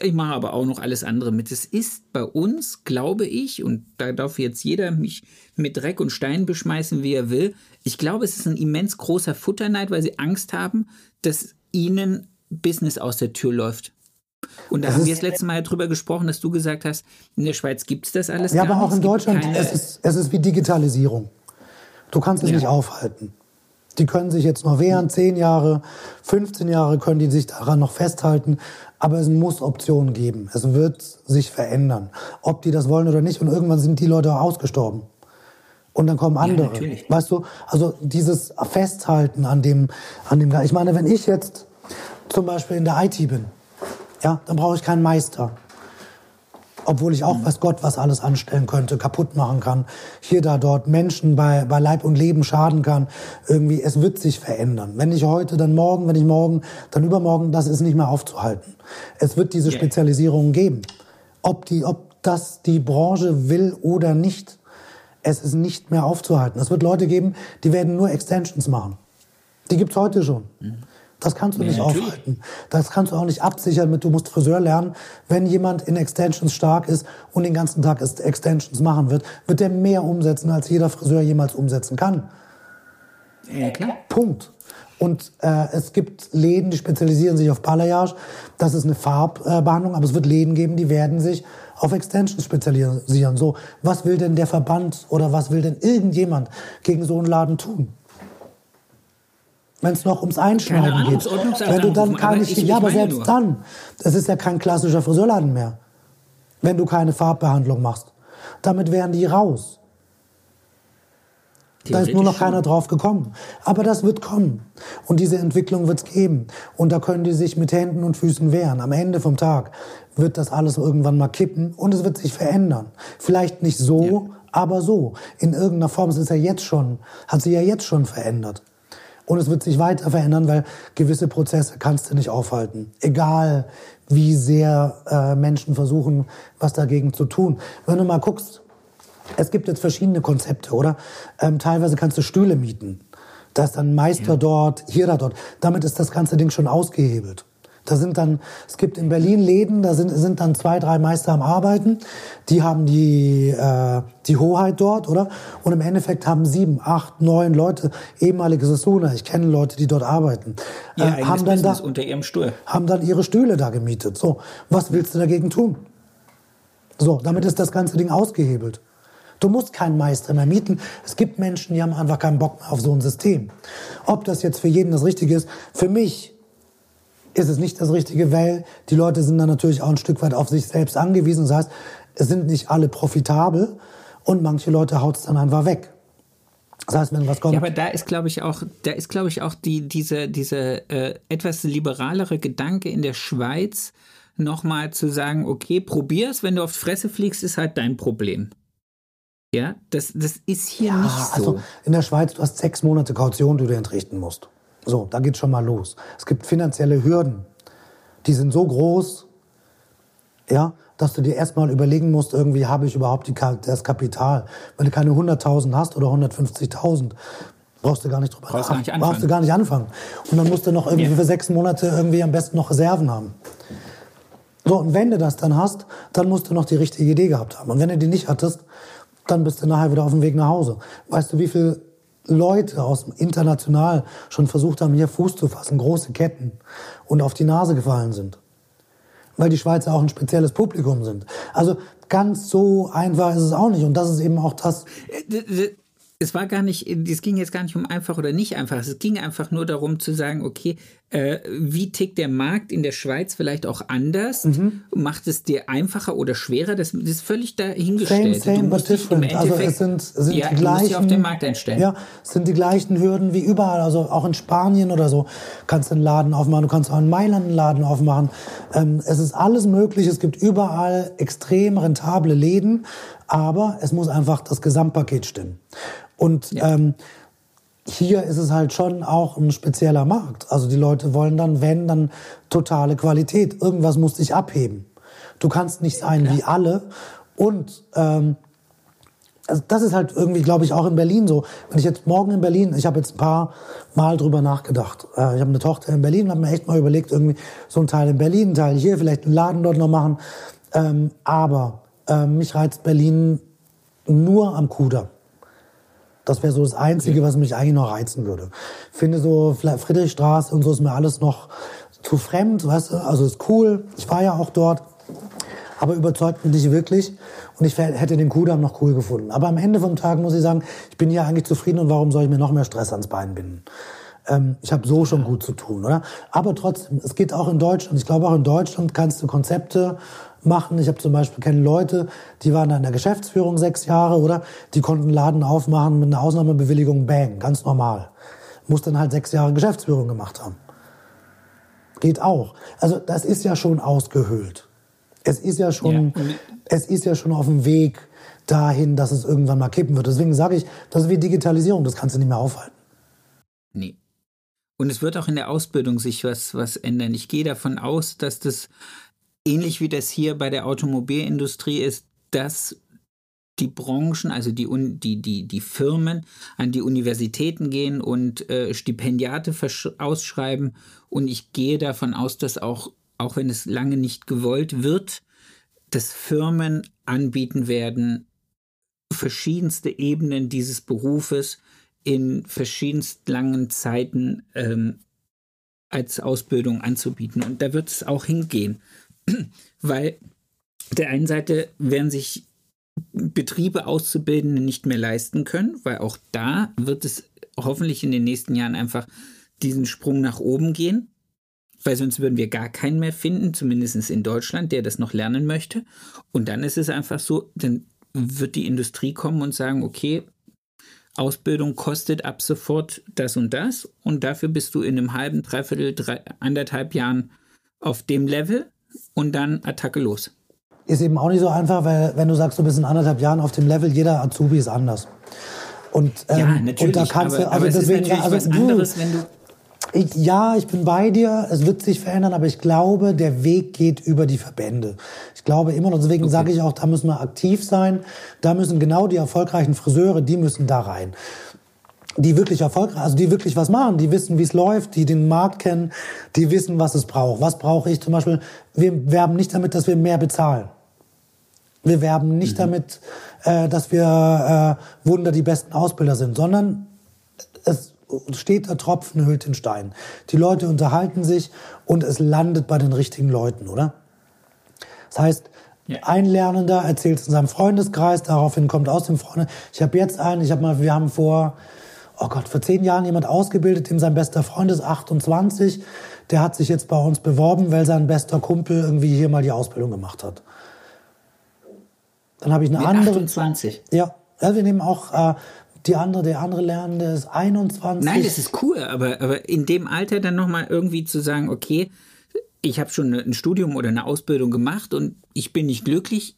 ich mache aber auch noch alles andere mit. Es ist bei uns, glaube ich, und da darf jetzt jeder mich mit Dreck und Stein beschmeißen, wie er will. Ich glaube, es ist ein immens großer Futterneid, weil sie Angst haben, dass ihnen Business aus der Tür läuft. Und da Das haben wir das letzte Mal ja drüber gesprochen, dass du gesagt hast, in der Schweiz gibt es das alles Ja, aber auch in Deutschland, es ist, es ist wie Digitalisierung. Du kannst es Ja. nicht aufhalten. Die können sich jetzt noch wehren, 10 Jahre, 15 Jahre können die sich daran noch festhalten, aber es muss Optionen geben. Es wird sich verändern, ob die das wollen oder nicht. Und irgendwann sind die Leute auch ausgestorben. Und dann kommen andere. natürlich. weißt du, also dieses Festhalten an dem, an dem, ich meine, wenn ich jetzt zum Beispiel in der IT bin, ja, dann brauche ich keinen Meister obwohl ich auch, weiß Gott, was alles anstellen könnte, kaputt machen kann, hier, da, dort Menschen bei, bei Leib und Leben schaden kann. Irgendwie, es wird sich verändern. Wenn nicht heute, dann morgen, wenn nicht morgen, dann übermorgen, das ist nicht mehr aufzuhalten. Es wird diese Ja. Spezialisierungen geben. Ob, die, ob das die Branche will oder nicht, es ist nicht mehr aufzuhalten. Es wird Leute geben, die werden nur Extensions machen. Die gibt's heute schon. Das kannst du Ja, nicht natürlich. aufhalten. Das kannst du auch nicht absichern mit, du musst Friseur lernen. Wenn jemand in Extensions stark ist und den ganzen Tag Ex- Extensions machen wird, wird er mehr umsetzen, als jeder Friseur jemals umsetzen kann. Ja, klar. Punkt. Und äh, es gibt Läden, die spezialisieren sich auf Balayage. Das ist eine Farbbehandlung, aber es wird Läden geben, die werden sich auf Extensions spezialisieren. So, was will denn der Verband oder was will denn irgendjemand gegen so einen Laden tun? Wenn es noch ums Einschneiden Ahnung, geht. Wenn du dann keine, ich- ja, aber selbst nur. dann, das ist ja kein klassischer Friseurladen mehr. Wenn du keine Farbbehandlung machst. Damit wären die raus. Da ist nur noch keiner drauf gekommen. Aber das wird kommen. Und diese Entwicklung wird es geben. Und da können die sich mit Händen und Füßen wehren. Am Ende vom Tag wird das alles irgendwann mal kippen und es wird sich verändern. Vielleicht nicht so, aber so. In irgendeiner Form. Es ist ja jetzt schon, hat sich ja jetzt schon verändert. Und es wird sich weiter verändern, weil gewisse Prozesse kannst du nicht aufhalten. Egal, wie sehr äh, Menschen versuchen, was dagegen zu tun. Wenn du mal guckst, es gibt jetzt verschiedene Konzepte, oder? Ähm, teilweise kannst du Stühle mieten. Da ist dann ein Meister dort, hier da dort. Damit ist das ganze Ding schon ausgehebelt. Da sind dann, es gibt in Berlin Läden, da sind, sind dann zwei, drei Meister am Arbeiten. Die haben die, äh, die Hoheit dort, oder? Und im Endeffekt haben sieben, acht, neun Leute, ehemalige Sasuna, ich kenne Leute, die dort arbeiten, Ihr äh, haben dann da, unter ihrem Stuhl. haben dann ihre Stühle da gemietet. So, was willst du dagegen tun? So, damit ist das ganze Ding ausgehebelt. Du musst keinen Meister mehr mieten. Es gibt Menschen, die haben einfach keinen Bock mehr auf so ein System. Ob das jetzt für jeden das Richtige ist, für mich ist es nicht das Richtige, weil die Leute sind dann natürlich auch ein Stück weit auf sich selbst angewiesen. Das heißt, es sind nicht alle profitabel und manche Leute haut es dann einfach weg. Das heißt, wenn was kommt, Ja, aber da ist, glaube ich, auch, da ist, glaube ich, auch die, diese, diese äh, etwas liberalere Gedanke in der Schweiz, nochmal zu sagen, okay, probier's, wenn du auf die Fresse fliegst, ist halt dein Problem. Ja, das, das ist hier nicht Ah, so. also in der Schweiz, du hast sechs Monate Kaution, die du entrichten musst. So, da geht's schon mal los. Es gibt finanzielle Hürden. Die sind so groß, ja, dass du dir erstmal überlegen musst, irgendwie habe ich überhaupt die, das Kapital. Wenn du keine 100.000 hast oder 150.000, brauchst du gar nicht drüber Brauchst nicht brauchst du gar nicht anfangen. Und dann musst du noch irgendwie Ja. für sechs Monate irgendwie am besten noch Reserven haben. So, und wenn du das dann hast, dann musst du noch die richtige Idee gehabt haben. Und wenn du die nicht hattest, dann bist du nachher wieder auf dem Weg nach Hause. Weißt du, wie viele Leute aus international schon versucht haben, hier Fuß zu fassen, große Ketten und auf die Nase gefallen sind? Weil die Schweizer auch ein spezielles Publikum sind. Also ganz so einfach ist es auch nicht. Und das ist eben auch das, d- Es war gar nicht, es ging jetzt gar nicht um einfach oder nicht einfach. Es ging einfach nur darum zu sagen, okay, äh, wie tickt der Markt in der Schweiz vielleicht auch anders? Mhm. Macht es dir einfacher oder schwerer? Das, das ist völlig dahingestellt. Same, same, du but musst im different. Also es sind, es sind ja, die gleichen. auf den Markt einstellen. Ja, es sind die gleichen Hürden wie überall. Also auch in Spanien oder so kannst du einen Laden aufmachen. Du kannst auch in Mailand einen Laden aufmachen. Ähm, es ist alles möglich. Es gibt überall extrem rentable Läden. Aber es muss einfach das Gesamtpaket stimmen. Und ähm, hier ist es halt schon auch ein spezieller Markt. Also die Leute wollen dann, wenn, dann totale Qualität. Irgendwas muss dich abheben. Du kannst nicht sein wie alle. Und ähm, also das ist halt irgendwie, glaube ich, auch in Berlin so. Wenn ich jetzt morgen in Berlin, ich habe jetzt ein paar Mal drüber nachgedacht. Äh, ich habe eine Tochter in Berlin, habe mir echt mal überlegt, irgendwie so ein Teil in Berlin, ein Teil hier, vielleicht einen Laden dort noch machen. Ähm, aber ähm, mich reizt Berlin nur am Kudamm. Das wäre so das Einzige, was mich eigentlich noch reizen würde. Finde so Friedrichstraße und so ist mir alles noch zu fremd, weißt du? Also ist cool. Ich war ja auch dort. Aber überzeugt mich nicht wirklich. Und ich hätte den Kudamm noch cool gefunden. Aber am Ende vom Tag muss ich sagen, ich bin hier eigentlich zufrieden und warum soll ich mir noch mehr Stress ans Bein binden? Ähm, ich habe so schon gut zu tun, oder? Aber trotzdem, es geht auch in Deutschland. Ich glaube, auch in Deutschland kannst du Konzepte machen. Ich habe zum Beispiel kenne Leute, die waren da in der Geschäftsführung sechs Jahre, oder? Die konnten einen Laden aufmachen mit einer Ausnahmebewilligung, bang, ganz normal. Muss dann halt sechs Jahre Geschäftsführung gemacht haben. Geht auch. Also das ist ja schon ausgehöhlt. Es ist ja schon, Ja. es ist ja schon auf dem Weg dahin, dass es irgendwann mal kippen wird. Deswegen sage ich, das ist wie Digitalisierung, das kannst du nicht mehr aufhalten. Nee. Und es wird auch in der Ausbildung sich was, was ändern. Ich gehe davon aus, dass das ähnlich wie das hier bei der Automobilindustrie ist, dass die Branchen, also die, die, die, die Firmen an die Universitäten gehen und äh, Stipendiate ausschreiben. Und ich gehe davon aus, dass auch, auch wenn es lange nicht gewollt wird, dass Firmen anbieten werden, verschiedenste Ebenen dieses Berufes in verschiedenst langen Zeiten ähm, als Ausbildung anzubieten. Und da wird es auch hingehen, weil der einen Seite werden sich Betriebe Auszubildende nicht mehr leisten können, weil auch da wird es hoffentlich in den nächsten Jahren einfach diesen Sprung nach oben gehen, weil sonst würden wir gar keinen mehr finden, zumindest in Deutschland, der das noch lernen möchte. Und dann ist es einfach so, dann wird die Industrie kommen und sagen, okay, Ausbildung kostet ab sofort das und das und dafür bist du in einem halben, dreiviertel, drei, anderthalb Jahren auf dem Level und dann Attacke los. Ist eben auch nicht so einfach, weil wenn du sagst, du bist in anderthalb Jahren auf dem Level, jeder Azubi ist anders. Und, ähm, ja, natürlich, und da kannst aber, du, also deswegen, also, was anderes, wenn du ich, ja, ich bin bei dir. Es wird sich verändern, aber ich glaube, der Weg geht über die Verbände. Ich glaube immer noch, deswegen okay. sage ich auch, da müssen wir aktiv sein. Da müssen genau die erfolgreichen Friseure, die müssen da rein. Die wirklich erfolgreich, also die wirklich was machen, die wissen, wie es läuft, die den Markt kennen, die wissen, was es braucht. Was brauche ich zum Beispiel? Wir werben nicht damit, dass wir mehr bezahlen. Wir werben nicht mhm. damit, äh, dass wir äh, Wunder die besten Ausbilder sind, sondern es steht der Tropfen hüllt den Stein. Die Leute unterhalten sich und es landet bei den richtigen Leuten, oder? Das heißt, ja. ein Lernender erzählt es in seinem Freundeskreis, daraufhin kommt aus dem Freunde. Ich habe jetzt einen, ich habe mal, wir haben vor, oh Gott, vor zehn Jahren jemand ausgebildet, dem sein bester Freund ist 28. Der hat sich jetzt bei uns beworben, weil sein bester Kumpel irgendwie hier mal die Ausbildung gemacht hat. Dann habe ich eine Mit andere. 28. Ja, ja, wir nehmen auch äh, die andere, der andere Lernende ist 21. Nein, das ist cool, aber, aber in dem Alter dann nochmal irgendwie zu sagen, okay, ich habe schon ein Studium oder eine Ausbildung gemacht und ich bin nicht glücklich.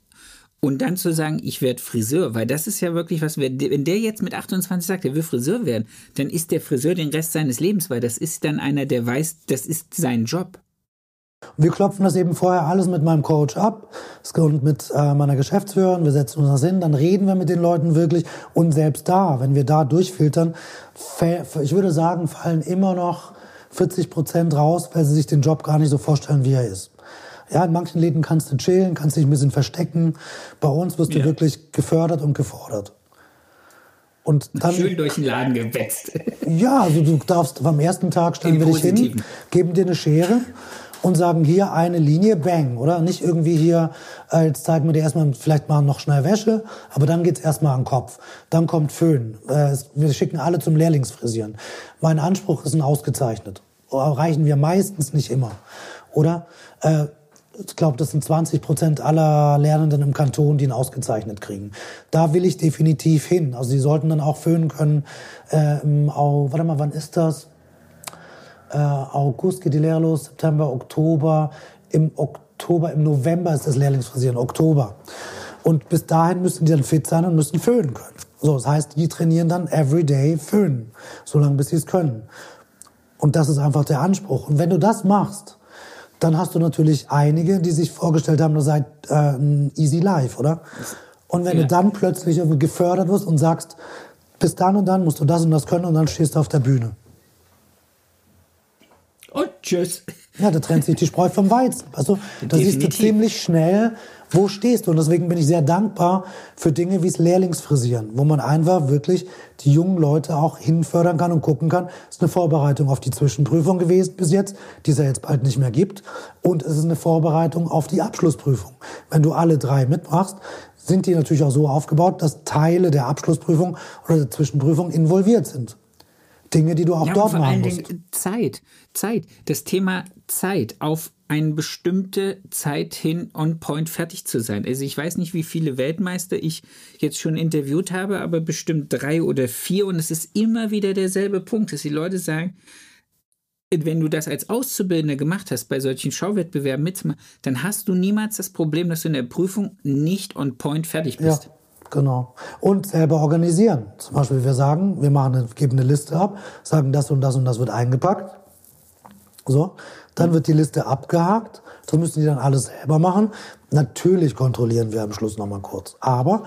Und dann zu sagen, ich werde Friseur, weil das ist ja wirklich was, wenn der jetzt mit 28 sagt, er will Friseur werden, dann ist der Friseur den Rest seines Lebens, weil das ist dann einer, der weiß, das ist sein Job. Wir klopfen das eben vorher alles mit meinem Coach ab und mit äh, meiner Geschäftsführerin. Wir setzen uns das hin, dann reden wir mit den Leuten wirklich. Und selbst da, wenn wir da durchfiltern, ich würde sagen, fallen immer noch 40 Prozent raus, weil sie sich den Job gar nicht so vorstellen, wie er ist. Ja, in manchen Läden kannst du chillen, kannst dich ein bisschen verstecken. Bei uns wirst du ja. wirklich gefördert und gefordert. Und dann, Schön durch den Laden gewetzt. Ja, also du darfst am ersten Tag stellen wir dich hin, geben dir eine Schere und sagen hier eine Linie, bang, oder? Nicht irgendwie hier, äh, jetzt zeigen wir dir erstmal, vielleicht machen noch schnell Wäsche, aber dann geht's erstmal an den Kopf. Dann kommt Föhn. Äh, wir schicken alle zum Lehrlingsfrisieren. Mein Anspruch ist ein ausgezeichnet. Erreichen wir meistens nicht immer, oder? Äh, ich glaube, das sind 20 Prozent aller Lernenden im Kanton, die ihn ausgezeichnet kriegen. Da will ich definitiv hin. Also sie sollten dann auch föhnen können. Äh, im, oh, warte mal, wann ist das? äh, August geht die Lehre los, September, Oktober. Im Oktober, im November ist das Lehrlingsfrisieren, Oktober. Und bis dahin müssen die dann fit sein und müssen föhnen können. So, das heißt, die trainieren dann everyday föhnen, solange bis sie es können. Und das ist einfach der Anspruch. Und wenn du das machst, dann hast du natürlich einige, die sich vorgestellt haben, du seid äh, ein easy life, oder? Und wenn ja. du dann plötzlich irgendwie gefördert wirst und sagst, bis dann und dann musst du das und das können und dann stehst du auf der Bühne. Und tschüss. Ja, da trennt sich die Spreu vom Weizen. Also, da siehst du ziemlich schnell, wo stehst du. Und deswegen bin ich sehr dankbar für Dinge wie das Lehrlingsfrisieren, wo man einfach wirklich die jungen Leute auch hinfördern kann und gucken kann. Es ist eine Vorbereitung auf die Zwischenprüfung gewesen bis jetzt, die es ja jetzt bald nicht mehr gibt. Und es ist eine Vorbereitung auf die Abschlussprüfung. Wenn du alle drei mitmachst, sind die natürlich auch so aufgebaut, dass Teile der Abschlussprüfung oder der Zwischenprüfung involviert sind. Dinge, die du auch ja, dort vor machen musst. Zeit, Zeit. Das Thema Zeit auf eine bestimmte Zeit hin on point fertig zu sein. Also ich weiß nicht, wie viele Weltmeister ich jetzt schon interviewt habe, aber bestimmt drei oder vier und es ist immer wieder derselbe Punkt, dass die Leute sagen, wenn du das als Auszubildender gemacht hast, bei solchen Schauwettbewerben mitzumachen, dann hast du niemals das Problem, dass du in der Prüfung nicht on point fertig bist. Ja. Genau. Und selber organisieren. Zum Beispiel, wir sagen, wir machen eine, geben eine Liste ab, sagen, das und das und das wird eingepackt. So. Dann wird die Liste abgehakt. Das müssen die dann alles selber machen. Natürlich kontrollieren wir am Schluss nochmal kurz. Aber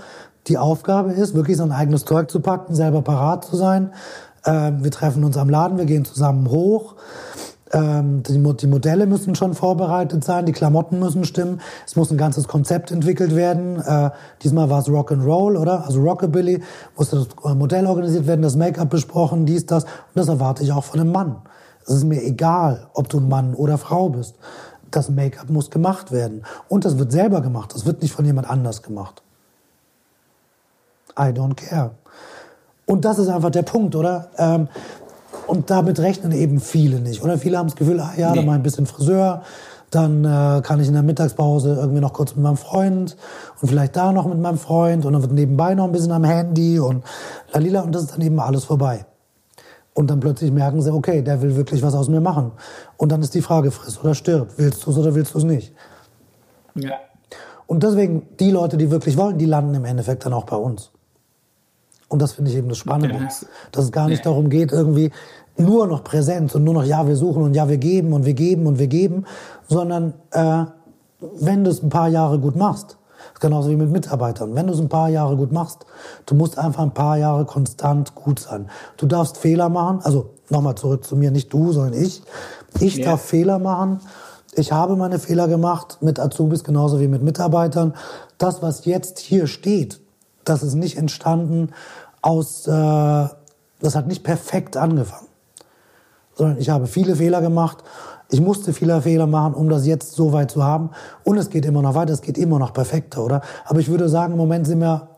die Aufgabe ist, wirklich sein eigenes Zeug zu packen, selber parat zu sein. Ähm, wir treffen uns am Laden, wir gehen zusammen hoch. Ähm, die, die, Modelle müssen schon vorbereitet sein, die Klamotten müssen stimmen, es muss ein ganzes Konzept entwickelt werden. Äh, diesmal war es Rock and Roll, oder? Also Rockabilly, musste das Modell organisiert werden, das Make-up besprochen, dies, das. Und das erwarte ich auch von einem Mann. Es ist mir egal, ob du ein Mann oder Frau bist. Das Make-up muss gemacht werden. Und das wird selber gemacht. Das wird nicht von jemand anders gemacht. I don't care. Und das ist einfach der Punkt, oder? Ähm, und damit rechnen eben viele nicht. Oder viele haben das Gefühl, ah ja, nee. dann mal ein bisschen Friseur, dann äh, kann ich in der Mittagspause irgendwie noch kurz mit meinem Freund und vielleicht da noch mit meinem Freund und dann wird nebenbei noch ein bisschen am Handy und lalila und das ist dann eben alles vorbei. Und dann plötzlich merken sie, okay, der will wirklich was aus mir machen. Und dann ist die Frage, friss oder stirb. Willst du es oder willst du es nicht? Ja. Und deswegen, die Leute, die wirklich wollen, die landen im Endeffekt dann auch bei uns. Und das finde ich eben das Spannende. Dass es gar nicht darum geht, irgendwie nur noch Präsenz und nur noch, ja, wir suchen und ja, wir geben und wir geben und wir geben, sondern äh, wenn du es ein paar Jahre gut machst, genauso wie mit Mitarbeitern, wenn du es ein paar Jahre gut machst, du musst einfach ein paar Jahre konstant gut sein. Du darfst Fehler machen, also nochmal zurück zu mir, nicht du, sondern ich. Ich ja. darf Fehler machen. Ich habe meine Fehler gemacht mit Azubis genauso wie mit Mitarbeitern. Das, was jetzt hier steht, das ist nicht entstanden aus, äh, das hat nicht perfekt angefangen, sondern ich habe viele Fehler gemacht. Ich musste viele Fehler machen, um das jetzt so weit zu haben. Und es geht immer noch weiter, es geht immer noch perfekter, oder? Aber ich würde sagen, im Moment sind wir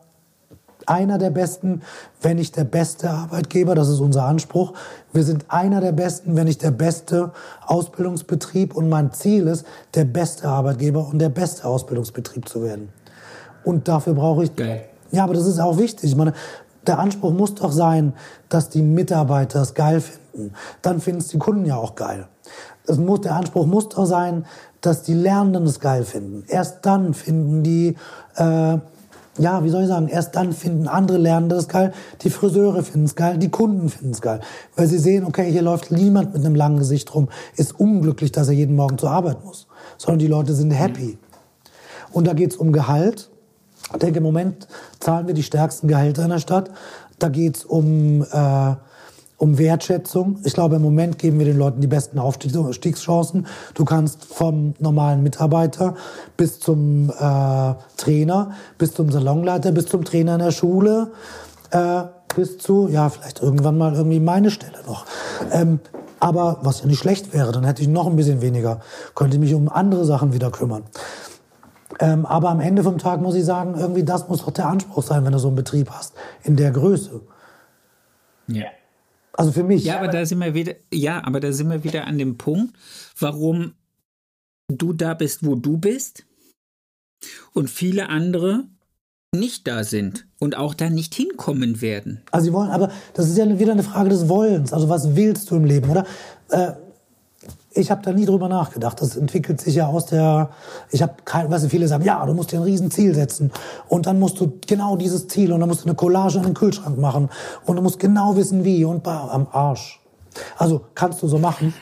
einer der besten, wenn nicht der beste Arbeitgeber. Das ist unser Anspruch. Wir sind einer der besten, wenn nicht der beste Ausbildungsbetrieb. Und mein Ziel ist, der beste Arbeitgeber und der beste Ausbildungsbetrieb zu werden. Und dafür brauche ich. Geil. Ja, aber das ist auch wichtig. Ich meine, der Anspruch muss doch sein, dass die Mitarbeiter es geil finden. Dann finden es die Kunden ja auch geil. Es muss, der Anspruch muss doch sein, dass die Lernenden es geil finden. Erst dann finden die, äh, ja, wie soll ich sagen, erst dann finden andere Lernende es geil, die Friseure finden es geil, die Kunden finden es geil. Weil sie sehen, okay, hier läuft niemand mit einem langen Gesicht rum, ist unglücklich, dass er jeden Morgen zur Arbeit muss. Sondern die Leute sind happy. Und da geht's um Gehalt ich denke, im Moment zahlen wir die stärksten Gehälter in der Stadt. Da geht es um, äh, um Wertschätzung. Ich glaube, im Moment geben wir den Leuten die besten Aufstiegschancen. Du kannst vom normalen Mitarbeiter bis zum äh, Trainer, bis zum Salonleiter, bis zum Trainer in der Schule, äh, bis zu, ja, vielleicht irgendwann mal irgendwie meine Stelle noch. Ähm, aber was ja nicht schlecht wäre, dann hätte ich noch ein bisschen weniger, könnte mich um andere Sachen wieder kümmern. Ähm, aber am Ende vom Tag muss ich sagen, irgendwie das muss doch der Anspruch sein, wenn du so einen Betrieb hast, in der Größe. Ja. Also für mich. Ja, aber da sind wir wieder, ja, aber da sind wir wieder an dem Punkt, warum du da bist, wo du bist und viele andere nicht da sind und auch da nicht hinkommen werden. Also sie wollen, aber das ist ja wieder eine Frage des Wollens. Also was willst du im Leben, oder? Äh, ich habe da nie drüber nachgedacht. Das entwickelt sich ja aus der, ich habe kein, weißt du, viele sagen, ja, du musst dir ein Riesenziel setzen und dann musst du genau dieses Ziel und dann musst du eine Collage an den Kühlschrank machen und du musst genau wissen wie und bah, am Arsch. Also kannst du so machen,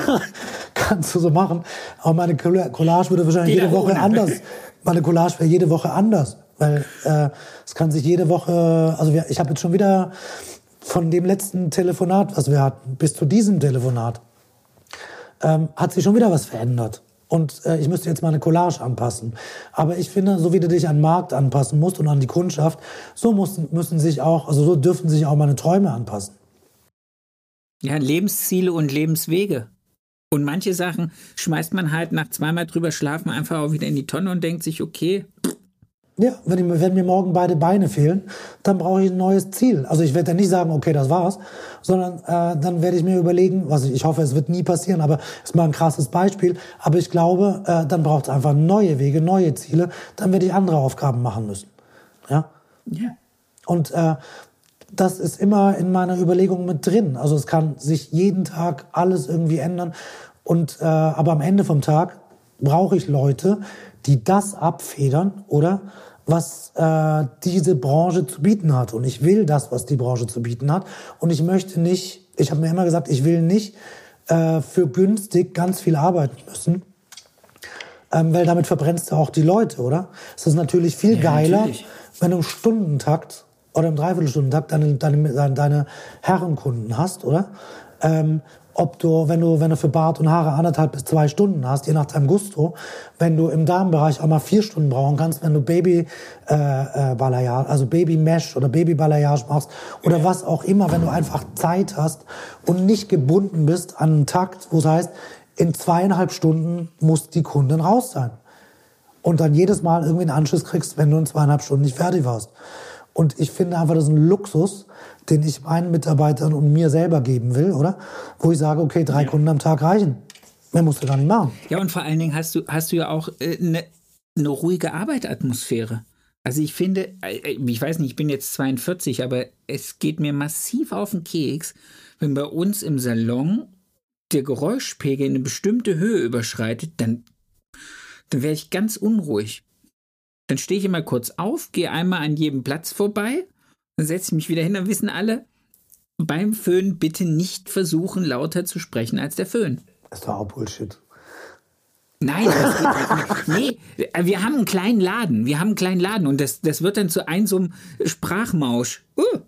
kannst du so machen. Aber meine Collage würde wahrscheinlich jede Woche anders. Meine Collage wäre jede Woche anders, weil äh, es kann sich jede Woche, also wir, ich habe jetzt schon wieder von dem letzten Telefonat, was wir hatten, bis zu diesem Telefonat ähm, hat sich schon wieder was verändert. Und äh, ich müsste jetzt mal eine Collage anpassen. Aber ich finde, so wie du dich an den Markt anpassen musst und an die Kundschaft, so müssen, müssen sich auch, also so dürfen sich auch meine Träume anpassen. Ja, Lebensziele und Lebenswege. Und manche Sachen schmeißt man halt nach zweimal drüber schlafen einfach auch wieder in die Tonne und denkt sich, okay, ja, wenn, ich, wenn, mir morgen beide Beine fehlen, dann brauche ich ein neues Ziel. Also ich werde dann nicht sagen, okay, das war's, sondern äh, dann werde ich mir überlegen, was ich, ich hoffe, es wird nie passieren, aber es ist mal ein krasses Beispiel. Aber ich glaube, äh, dann braucht es einfach neue Wege, neue Ziele. Dann werde ich andere Aufgaben machen müssen. Ja. Ja. Und äh, das ist immer in meiner Überlegung mit drin. Also es kann sich jeden Tag alles irgendwie ändern. Und äh, aber am Ende vom Tag brauche ich Leute, die das abfedern, oder? Was äh, diese Branche zu bieten hat. Und ich will das, was die Branche zu bieten hat. Und ich möchte nicht, ich habe mir immer gesagt, ich will nicht äh, für günstig ganz viel arbeiten müssen. Ähm, weil damit verbrennst du auch die Leute, oder? Es ist natürlich viel ja, geiler, natürlich. wenn du im Stundentakt oder im Dreiviertelstundentakt deine, deine, deine, Herrenkunden hast, oder? Ähm, ob du, wenn du, wenn du für Bart und Haare anderthalb bis zwei Stunden hast, je nach deinem Gusto, wenn du im Damenbereich auch mal vier Stunden brauchen kannst, wenn du Baby äh, äh, Balayage, also Baby Mesh oder Baby Balayage machst oder was auch immer, wenn du einfach Zeit hast und nicht gebunden bist an einen Takt, wo es heißt, in zweieinhalb Stunden muss die Kundin raus sein. Und dann jedes Mal irgendwie einen Anschluss kriegst, wenn du in zweieinhalb Stunden nicht fertig warst. Und ich finde einfach, das ist ein Luxus, den ich meinen Mitarbeitern und mir selber geben will, oder? Wo ich sage, okay, drei ja. Kunden am Tag reichen. Mehr musst du gar nicht machen. Ja, und vor allen Dingen hast du, hast du ja auch eine äh, ne, ruhige Arbeitsatmosphäre. Also ich finde, äh, ich weiß nicht, ich bin jetzt 42, aber es geht mir massiv auf den Keks, wenn bei uns im Salon der Geräuschpegel eine bestimmte Höhe überschreitet, dann, dann wäre ich ganz unruhig. Dann stehe ich immer kurz auf, gehe einmal an jedem Platz vorbei dann setze ich mich wieder hin, dann wissen alle, beim Föhn bitte nicht versuchen, lauter zu sprechen als der Föhn. Das ist doch auch Bullshit. Nein, das nee, wir haben einen kleinen Laden. Wir haben einen kleinen Laden und das, das wird dann zu einem so einem Sprachmausch. Uh.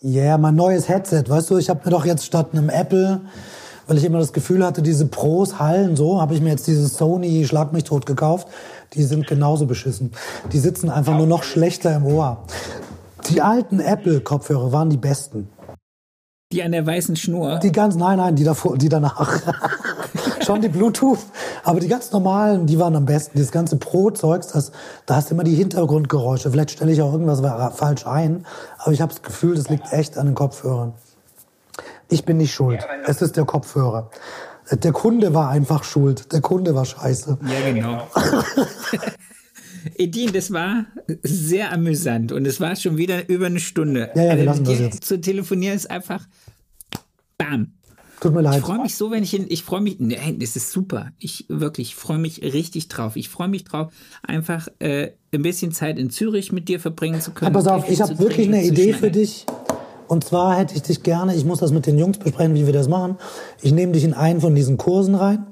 Ja, yeah, mein neues Headset, weißt du, ich habe mir doch jetzt statt einem Apple, weil ich immer das Gefühl hatte, diese Pros hallen so, habe ich mir jetzt dieses Sony Schlag mich tot gekauft. Die sind genauso beschissen. Die sitzen einfach nur noch schlechter im Ohr. Die alten Apple-Kopfhörer waren die besten. Die an der weißen Schnur? Die ganz, nein, nein, die davor, die danach. Schon die Bluetooth. Aber die ganz normalen, die waren am besten. Dieses ganze Pro-Zeugs, das, da hast du immer die Hintergrundgeräusche. Vielleicht stelle ich auch irgendwas falsch ein. Aber ich habe das Gefühl, das liegt echt an den Kopfhörern. Ich bin nicht schuld. Es ist der Kopfhörer. Der Kunde war einfach schuld. Der Kunde war scheiße. Ja, genau. Edin, das war sehr amüsant und es war schon wieder über eine Stunde. Ja, ja, wir lassen das jetzt. Zu telefonieren ist einfach bam. Tut mir leid. Ich freue mich so, wenn ich in, ich freue mich, nein, das ist super. Ich wirklich, ich freue mich richtig drauf. Ich freue mich drauf, einfach äh, ein bisschen Zeit in Zürich mit dir verbringen zu können. Aber pass auf, ich habe wirklich eine Idee für dich. Und zwar hätte ich dich gerne, ich muss das mit den Jungs besprechen, wie wir das machen. Ich nehme dich in einen von diesen Kursen rein.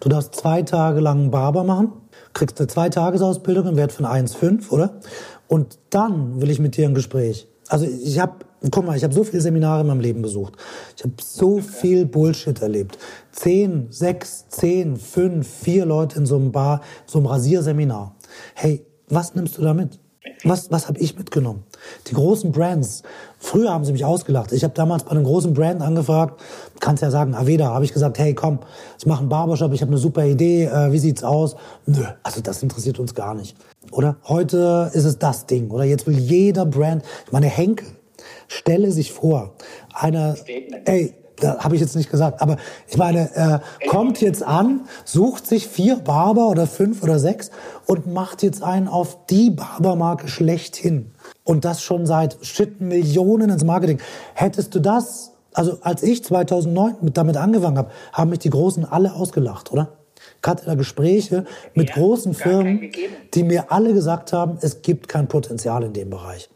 Du darfst zwei Tage lang Barber machen kriegst eine Zweitagesausbildung im Wert von 1,5, oder? Und dann will ich mit dir ein Gespräch. Also ich habe, guck mal, ich habe so viele Seminare in meinem Leben besucht. Ich habe so viel Bullshit erlebt. Zehn, sechs, zehn, fünf, vier Leute in so einem Bar, so einem Rasierseminar. Hey, was nimmst du da mit? Was, was habe ich mitgenommen? Die großen Brands. Früher haben sie mich ausgelacht. Ich habe damals bei einem großen Brand angefragt. Kannst ja sagen, Aveda. Habe ich gesagt, hey, komm, ich mache einen Barbershop. Ich habe eine super Idee. Äh, wie sieht's aus? Nö, also das interessiert uns gar nicht. Oder? Heute ist es das Ding. Oder jetzt will jeder Brand. Ich meine, Henkel. Stelle sich vor, einer, ey, habe ich jetzt nicht gesagt, aber ich meine, äh, kommt jetzt an, sucht sich vier Barber oder fünf oder sechs und macht jetzt einen auf die Barbermarke schlechthin. Und das schon seit schitten Millionen ins Marketing. Hättest du das, also als ich 2009 mit, damit angefangen habe, haben mich die Großen alle ausgelacht, oder? Ich hatte da Gespräche mit ja, großen Firmen, die mir alle gesagt haben, es gibt kein Potenzial in dem Bereich.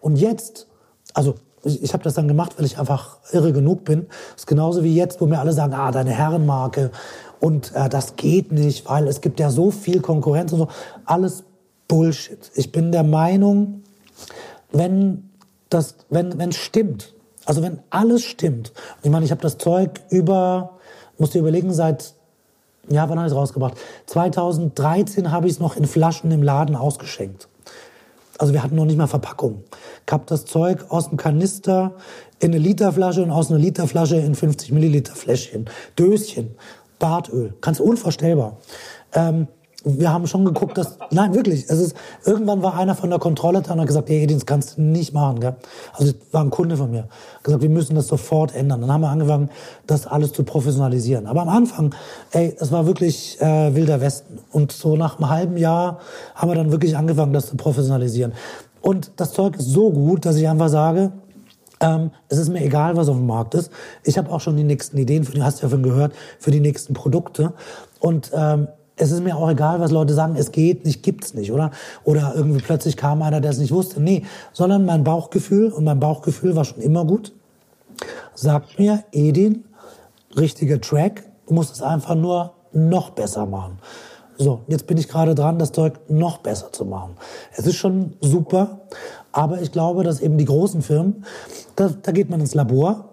Und jetzt, also ich, ich habe das dann gemacht, weil ich einfach irre genug bin. Das ist genauso wie jetzt, wo mir alle sagen, ah, deine Herrenmarke und äh, das geht nicht, weil es gibt ja so viel Konkurrenz und so. Alles Bullshit. Ich bin der Meinung, wenn das, wenn wenn stimmt, also wenn alles stimmt. Ich meine, ich habe das Zeug über, musst du überlegen, seit ja, wann habe ich es rausgebracht? 2013 habe ich es noch in Flaschen im Laden ausgeschenkt. Also wir hatten noch nicht mal Verpackung. Habe das Zeug aus dem Kanister in eine Literflasche und aus einer Literflasche in 50 Milliliter Fläschchen. Döschen, Bartöl, ganz unvorstellbar. Ähm, wir haben schon geguckt, dass, nein, wirklich, es ist, irgendwann war einer von der Kontrolle da und hat gesagt, hey, das kannst du nicht machen, gell? Also, war ein Kunde von mir. Gesagt, wir müssen das sofort ändern. Dann haben wir angefangen, das alles zu professionalisieren. Aber am Anfang, ey, es war wirklich, äh, wilder Westen. Und so nach einem halben Jahr haben wir dann wirklich angefangen, das zu professionalisieren. Und das Zeug ist so gut, dass ich einfach sage, ähm, es ist mir egal, was auf dem Markt ist. Ich habe auch schon die nächsten Ideen, für die hast du ja schon gehört, für die nächsten Produkte. Und ähm, es ist mir auch egal, was Leute sagen, es geht nicht, gibt's nicht, oder? Oder irgendwie plötzlich kam einer, der es nicht wusste. Nee, sondern mein Bauchgefühl, und mein Bauchgefühl war schon immer gut, sagt mir, Edin, richtiger Track, du musst es einfach nur noch besser machen. So, jetzt bin ich gerade dran, das Zeug noch besser zu machen. Es ist schon super, Aber ich glaube, dass eben die großen Firmen, da, da geht man ins Labor,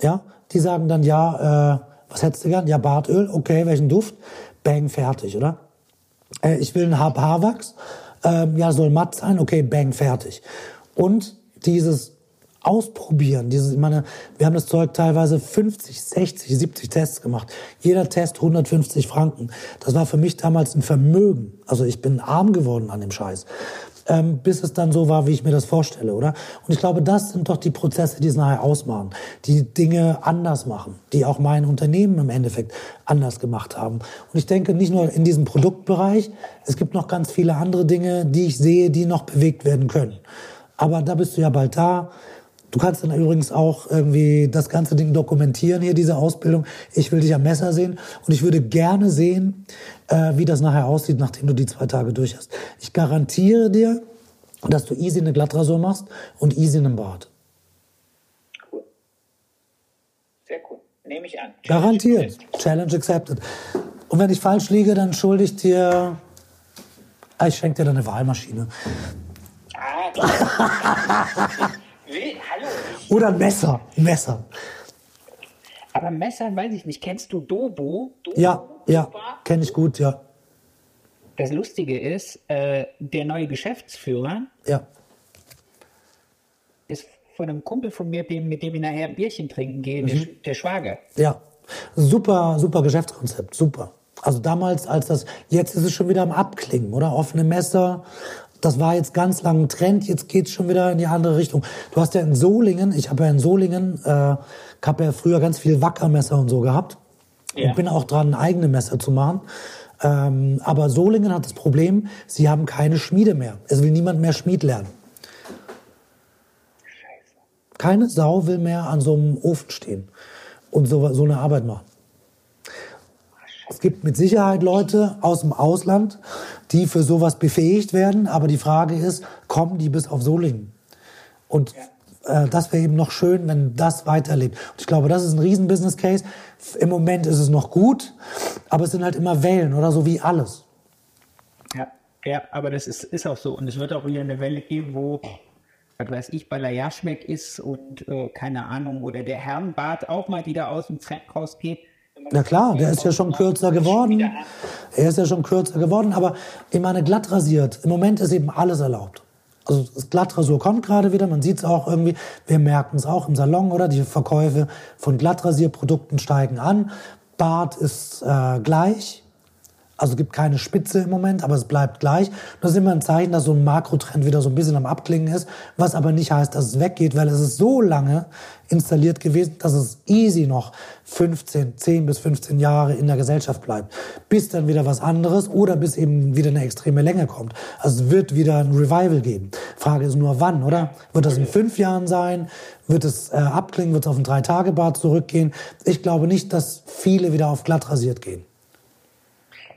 ja, die sagen dann, ja, äh, was hättest du gern? Ja, Bartöl, okay, welchen Duft? Bang, fertig, oder? Äh, ich will einen Haarwachs, äh, ja, soll matt sein, okay, bang, fertig. Und dieses Ausprobieren, dieses, ich meine, wir haben das Zeug teilweise 50, 60, 70 Tests gemacht. Jeder Test 150 Franken. Das war für mich damals ein Vermögen. Also ich bin arm geworden an dem Scheiß ähm, bis es dann so war, wie ich mir das vorstelle, oder? Und ich glaube, das sind doch die Prozesse, die es nachher ausmachen, die Dinge anders machen, die auch mein Unternehmen im Endeffekt anders gemacht haben. Und ich denke nicht nur in diesem Produktbereich, es gibt noch ganz viele andere Dinge, die ich sehe, die noch bewegt werden können. Aber da bist du ja bald da. Du kannst dann übrigens auch irgendwie das ganze Ding dokumentieren, hier diese Ausbildung. Ich will dich am Messer sehen und ich würde gerne sehen, äh, wie das nachher aussieht, nachdem du die zwei Tage durch hast. Ich garantiere dir, dass du easy eine Glattrasur machst und easy einen Bart. Cool. Sehr cool. Nehme ich an. Challenge Garantiert. Accepted. Challenge accepted. Und wenn ich falsch liege, dann schulde ich dir. Ah, ich schenke dir dann eine Wahlmaschine. Ah, Will, hallo. Oder ein Messer. Messer. Aber Messer, weiß ich nicht. Kennst du Dobo? Dobo? Ja, ja. Kenne ich gut, ja. Das Lustige ist, äh, der neue Geschäftsführer ja. ist von einem Kumpel von mir, mit dem ich nachher ein Bierchen trinken gehe, mhm. der, der Schwager. Ja. Super, super Geschäftskonzept. Super. Also damals, als das, jetzt ist es schon wieder am Abklingen, oder? Offene Messer, das war jetzt ganz lang ein Trend, jetzt geht's schon wieder in die andere Richtung. Du hast ja in Solingen, ich habe ja in Solingen, äh, habe ja früher ganz viel Wackermesser und so gehabt. Ja. Und bin auch dran, eigene Messer zu machen. Ähm, aber Solingen hat das Problem, sie haben keine Schmiede mehr. Es will niemand mehr Schmied lernen. Scheiße. Keine Sau will mehr an so einem Ofen stehen und so, so eine Arbeit machen. Es gibt mit Sicherheit Leute aus dem Ausland, die für sowas befähigt werden. Aber die Frage ist, kommen die bis auf Solingen? Und äh, das wäre eben noch schön, wenn das weiterlebt. Und ich glaube, das ist ein riesen Business Case. Im Moment ist es noch gut, aber es sind halt immer Wellen oder so wie alles. Ja, ja aber das ist, ist auch so. Und es wird auch wieder eine Welle geben, wo was weiß ich, Jaschmeck ist und äh, keine Ahnung, oder der Herrenbart auch mal wieder aus dem Trend rausgeht. Na klar, der ist ja schon kürzer geworden. Er ist ja schon kürzer geworden, aber ich meine, glatt rasiert. Im Moment ist eben alles erlaubt. Also Glattrasur kommt gerade wieder, man sieht es auch irgendwie, wir merken es auch im Salon, oder? Die Verkäufe von Glattrasierprodukten steigen an. Bart ist äh, gleich, also es gibt keine Spitze im Moment, aber es bleibt gleich. Das ist immer ein Zeichen, dass so ein Makrotrend wieder so ein bisschen am Abklingen ist, was aber nicht heißt, dass es weggeht, weil es ist so lange installiert gewesen, dass es easy noch 15, 10 bis 15 Jahre in der Gesellschaft bleibt, bis dann wieder was anderes oder bis eben wieder eine extreme Länge kommt. Also es wird wieder ein Revival geben. Frage ist nur wann, oder? Wird das in fünf Jahren sein? Wird es äh, abklingen? Wird es auf ein Drei-Tage-Bad zurückgehen? Ich glaube nicht, dass viele wieder auf glatt rasiert gehen.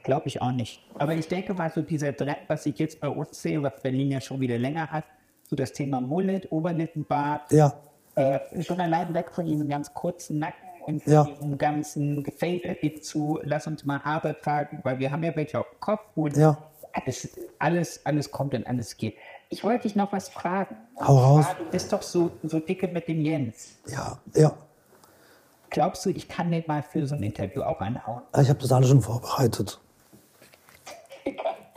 Glaube ich auch nicht. Aber ich denke mal, so dieser Trend, was ich jetzt bei uns sehe, was Berlin ja schon wieder länger hat, so das Thema Mullet, Oberlippenbart, ja. äh, schon allein weg von diesem ganz kurzen Nacken und ja. diesem ganzen Gefäde zu, lass uns mal Haare tragen, weil wir haben ja welche auf dem Kopf und ja. alles, alles, alles kommt und alles geht. Ich wollte dich noch was fragen. Hau raus. Du bist doch so, so dicke mit dem Jens. Ja, ja. Glaubst du, ich kann den mal für so ein Interview auch einhauen? Ich habe das alles schon vorbereitet.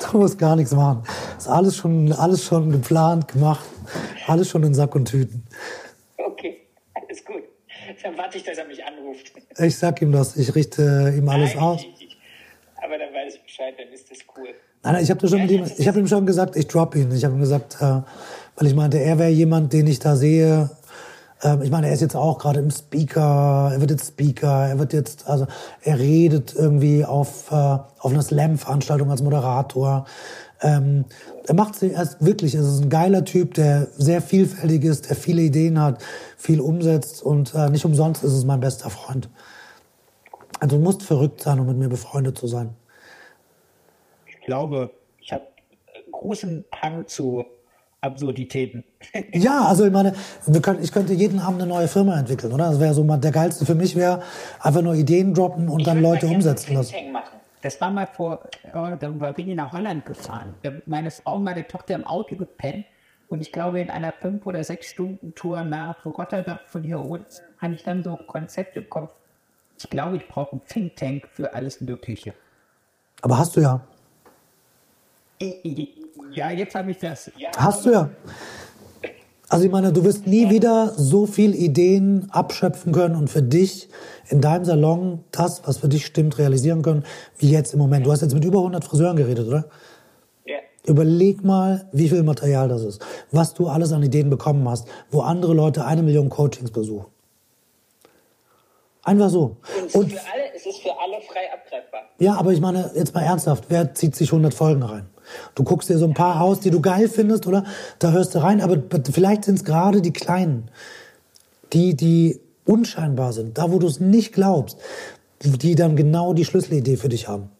Du musst gar nichts machen. Das ist alles schon, alles schon geplant, gemacht. Alles schon in Sack und Tüten. Okay, alles gut. Dann warte ich, dass er mich anruft. Ich sag ihm das. Ich richte ihm alles Nein, aus. Ich, aber dann weiß ich Bescheid, dann ist das cool. Nein, ich habe ja, ihm, ich hab ihm schon gesagt, ich drop ihn. Ich habe ihm gesagt, äh, weil ich meinte, er wäre jemand, den ich da sehe, ich meine, er ist jetzt auch gerade im Speaker, er wird jetzt Speaker, er wird jetzt, also er redet irgendwie auf, äh, auf einer Slam-Veranstaltung als Moderator. Ähm, er macht sich erst wirklich, er ist ein geiler Typ, der sehr vielfältig ist, der viele Ideen hat, viel umsetzt und äh, nicht umsonst ist es mein bester Freund. Also du musst verrückt sein, um mit mir befreundet zu sein. Ich glaube, ich habe großen Hang zu Absurditäten. ja, also ich meine, können, ich könnte jeden Abend eine neue Firma entwickeln, oder? Das wäre so mal der geilste für mich wäre einfach nur Ideen droppen und ich dann Leute umsetzen lassen. Das war mal vor, oh, da bin ich nach Holland gefahren. Meine Frau und meine Tochter im Auto gepennt Und ich glaube, in einer fünf oder sechs Stunden Tour nach Rotterdam von hier unten hatte ich dann so ein Konzept im Kopf. Ich glaube, ich brauche einen Think Tank für alles Mögliche. Aber hast du ja. Ja, jetzt habe ich das. Ja. Hast du ja. Also ich meine, du wirst nie wieder so viel Ideen abschöpfen können und für dich in deinem Salon das, was für dich stimmt, realisieren können, wie jetzt im Moment. Du hast jetzt mit über 100 Friseuren geredet, oder? Ja. Überleg mal, wie viel Material das ist, was du alles an Ideen bekommen hast, wo andere Leute eine Million Coachings besuchen. Einfach so. Und, und für alle, es ist für alle frei abgreifbar. Ja, aber ich meine, jetzt mal ernsthaft, wer zieht sich 100 Folgen rein? Du guckst dir so ein paar aus, die du geil findest, oder? Da hörst du rein, aber vielleicht sind es gerade die Kleinen, die, die unscheinbar sind, da wo du es nicht glaubst, die dann genau die Schlüsselidee für dich haben.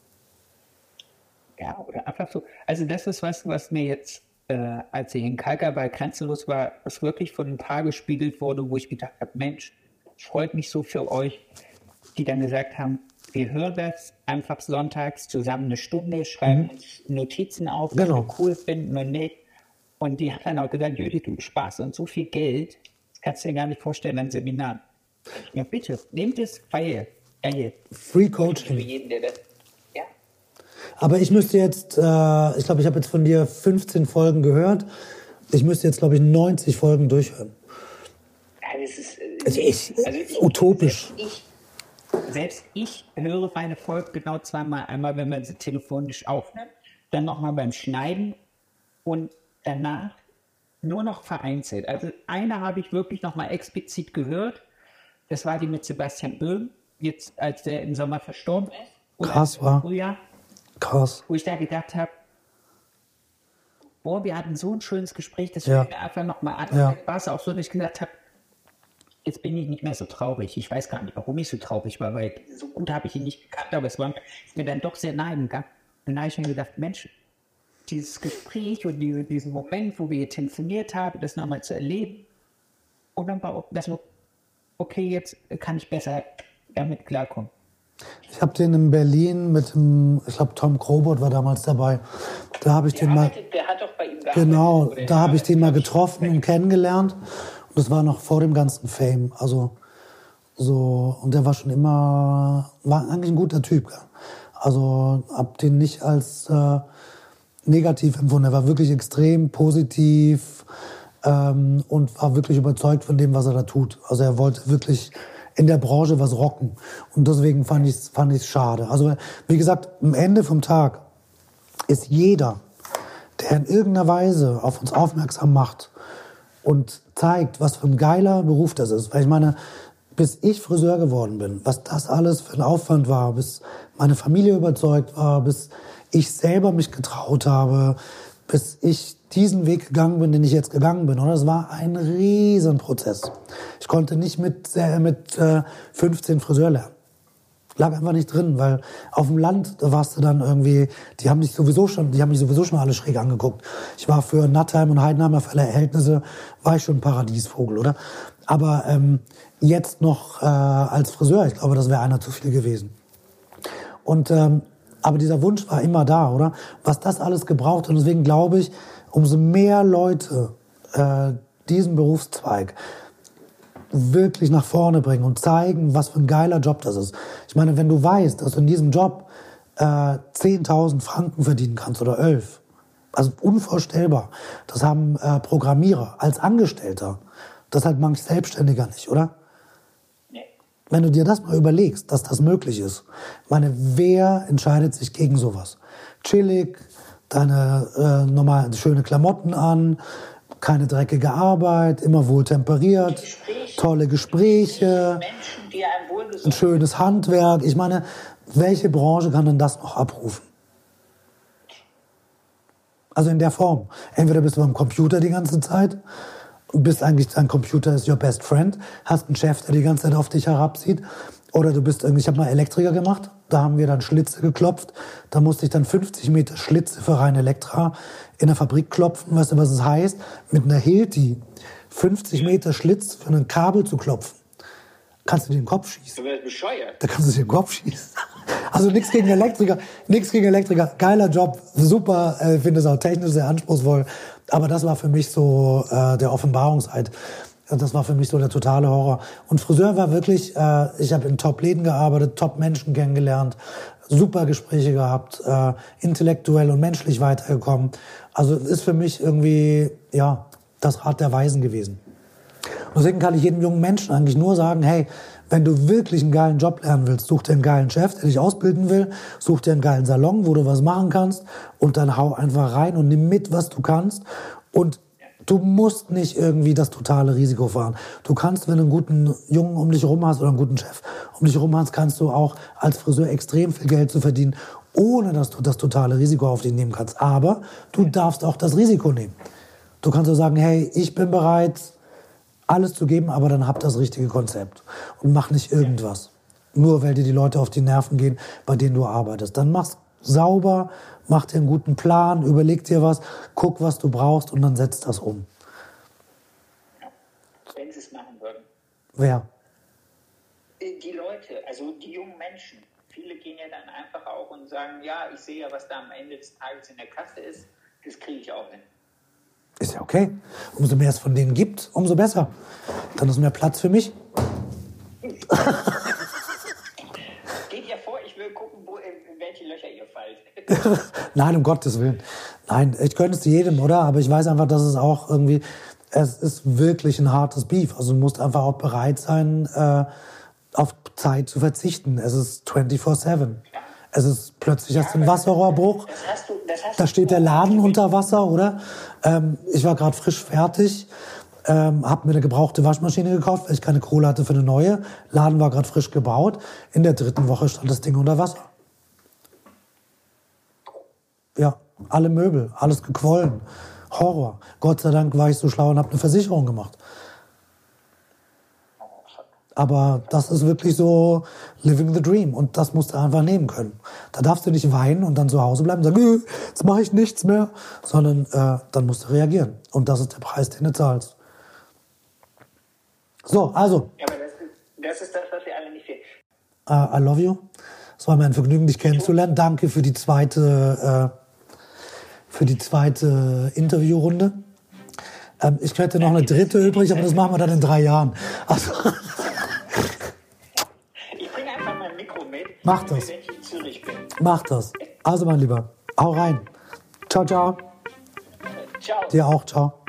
Ja, oder einfach so. Also das ist was, was mir jetzt, äh, als ich in Kalka bei Grenzenlos war, was wirklich von ein paar gespiegelt wurde, wo ich gedacht habe, Mensch, freut mich so für euch, die dann gesagt haben, wir hören das einfach sonntags zusammen eine Stunde, schreiben mhm. Notizen auf, genau. die wir cool finden und nicht. Und die hat dann auch gesagt, Judith, du Spaß und so viel Geld, das kannst du dir gar nicht vorstellen, ein Seminar. Ja, bitte, nehmt es feil. Free Coaching. Für jeden, der das ja. Aber ich müsste jetzt, äh, ich glaube, ich habe jetzt von dir 15 Folgen gehört. Ich müsste jetzt, glaube ich, 90 Folgen durchhören. Ja, das ist, äh, also ich, also ich, utopisch. Ich, selbst ich höre meine Folge genau zweimal. Einmal, wenn man sie telefonisch aufnimmt, dann nochmal beim Schneiden und danach nur noch vereinzelt. Also eine habe ich wirklich nochmal explizit gehört. Das war die mit Sebastian Böhm, jetzt als der im Sommer verstorben ist. Krass war. Frühjahr, Krass. Wo ich da gedacht habe, boah, wir hatten so ein schönes Gespräch, das ja. wir einfach nochmal an. Ja. War es auch so, dass ich gesagt habe, jetzt bin ich nicht mehr so traurig. Ich weiß gar nicht, warum ich so traurig war, weil so gut habe ich ihn nicht gekannt, aber es war mir dann doch sehr nahe gegangen. Und da habe ich mir gedacht, Mensch, dieses Gespräch und diese, diesen Moment, wo wir telefoniert haben, das nochmal zu erleben. Und dann war das so, okay, jetzt kann ich besser damit klarkommen. Ich habe den in Berlin mit dem, ich glaube Tom Krobot war damals dabei. Da habe ich der den arbeitet, mal. Der hat doch bei ihm gearbeitet. Genau, da habe ich den mal getroffen und kennengelernt. Das war noch vor dem ganzen Fame. Also so, und der war schon immer, war eigentlich ein guter Typ. Also hab den nicht als äh, negativ empfunden. Er war wirklich extrem positiv ähm, und war wirklich überzeugt von dem, was er da tut. Also er wollte wirklich in der Branche was rocken. Und deswegen fand ich es fand ich's schade. Also wie gesagt, am Ende vom Tag ist jeder, der in irgendeiner Weise auf uns aufmerksam macht, und zeigt, was für ein geiler Beruf das ist. Weil ich meine, bis ich Friseur geworden bin, was das alles für ein Aufwand war, bis meine Familie überzeugt war, bis ich selber mich getraut habe, bis ich diesen Weg gegangen bin, den ich jetzt gegangen bin. Und das war ein Riesenprozess. Ich konnte nicht mit, äh, mit äh, 15 Friseur lernen lag einfach nicht drin, weil auf dem Land, da warst du dann irgendwie, die haben dich sowieso schon, die haben mich sowieso schon alle schräg angeguckt. Ich war für Nattheim und Heidenheimer Verhältnisse, war ich schon Paradiesvogel, oder? Aber ähm, jetzt noch äh, als Friseur, ich glaube, das wäre einer zu viel gewesen. Und ähm, aber dieser Wunsch war immer da, oder? Was das alles gebraucht und deswegen glaube ich, umso mehr Leute äh, diesen Berufszweig wirklich nach vorne bringen und zeigen, was für ein geiler Job das ist. Ich meine, wenn du weißt, dass du in diesem Job äh, 10.000 Franken verdienen kannst oder 11, also unvorstellbar. Das haben äh, Programmierer als Angestellter. Das hat manch Selbstständiger nicht, oder? Nee. Wenn du dir das mal überlegst, dass das möglich ist. Ich meine, wer entscheidet sich gegen sowas? Chillig, deine äh, normal schöne Klamotten an, keine dreckige Arbeit, immer wohl temperiert, Gespräche. tolle Gespräche, Menschen, ein schönes Handwerk. Ich meine, welche Branche kann denn das noch abrufen? Also in der Form. Entweder bist du am Computer die ganze Zeit, bist eigentlich, dein Computer ist your best friend, hast einen Chef, der die ganze Zeit auf dich herabsieht, oder du bist irgendwie, ich habe mal Elektriker gemacht, da haben wir dann Schlitze geklopft. Da musste ich dann 50 Meter Schlitze für rein Elektra in der Fabrik klopfen. Weißt du, was es heißt? Mit einer Hilti 50 Meter Schlitz für ein Kabel zu klopfen. kannst du dir den Kopf schießen. Da kannst du dir den Kopf schießen. Also nichts gegen Elektriker, nichts gegen Elektriker. Geiler Job, super, äh, finde es auch technisch sehr anspruchsvoll. Aber das war für mich so äh, der Offenbarungseid. Das war für mich so der totale Horror. Und Friseur war wirklich, äh, ich habe in Top-Läden gearbeitet, Top-Menschen kennengelernt, super Gespräche gehabt, äh, intellektuell und menschlich weitergekommen. Also ist für mich irgendwie, ja, das Rad der Weisen gewesen. Und deswegen kann ich jedem jungen Menschen eigentlich nur sagen, hey, wenn du wirklich einen geilen Job lernen willst, such dir einen geilen Chef, der dich ausbilden will, such dir einen geilen Salon, wo du was machen kannst und dann hau einfach rein und nimm mit, was du kannst und Du musst nicht irgendwie das totale Risiko fahren. Du kannst, wenn du einen guten Jungen um dich herum hast oder einen guten Chef um dich herum hast, kannst du auch als Friseur extrem viel Geld zu verdienen, ohne dass du das totale Risiko auf dich nehmen kannst. Aber du darfst auch das Risiko nehmen. Du kannst so sagen, hey, ich bin bereit, alles zu geben, aber dann hab das richtige Konzept und mach nicht irgendwas. Nur weil dir die Leute auf die Nerven gehen, bei denen du arbeitest. Dann mach's sauber, mach dir einen guten Plan, überleg dir was, guck, was du brauchst und dann setz das um. Wenn sie es machen würden. Wer? Die Leute, also die jungen Menschen. Viele gehen ja dann einfach auch und sagen, ja, ich sehe ja, was da am Ende des Tages in der Kasse ist, das kriege ich auch hin. Ist ja okay. Umso mehr es von denen gibt, umso besser. Dann ist mehr Platz für mich. Geht ja vor, ich will gucken, wo, in welche Löcher ihr fallt. Nein, um Gottes Willen. Nein, ich könnte es jedem, oder? Aber ich weiß einfach, dass es auch irgendwie, es ist wirklich ein hartes Beef. Also du musst einfach auch bereit sein, äh, auf Zeit zu verzichten. Es ist 24-7. Es ist plötzlich hast du einen Wasserrohrbruch. Das hast du, das hast Da steht der Laden unter Wasser, oder? Ähm, ich war gerade frisch fertig, ähm, habe mir eine gebrauchte Waschmaschine gekauft, weil ich keine Kohle hatte für eine neue. Laden war gerade frisch gebaut. In der dritten Woche stand das Ding unter Wasser. Ja, alle Möbel, alles gequollen. Horror. Gott sei Dank war ich so schlau und habe eine Versicherung gemacht. Aber das ist wirklich so living the dream. Und das musst du einfach nehmen können. Da darfst du nicht weinen und dann zu Hause bleiben und sagen, "Nö, jetzt mache ich nichts mehr. Sondern äh, dann musst du reagieren. Und das ist der Preis, den du zahlst. So, also, Ja, aber das ist, das ist das, was wir alle nicht sehen. äh, I love you. Es war mir ein Vergnügen, dich kennenzulernen. Danke für die zweite, äh, für die zweite Interviewrunde. Ähm, ich hätte noch eine dritte übrig, aber das machen wir dann in drei Jahren. Also, Ich bringe einfach mein Mikro mit, Mach das. wenn ich in Zürich bin. mach das. Also, mein Lieber, hau rein. Ciao, ciao. Ciao. Dir auch, ciao.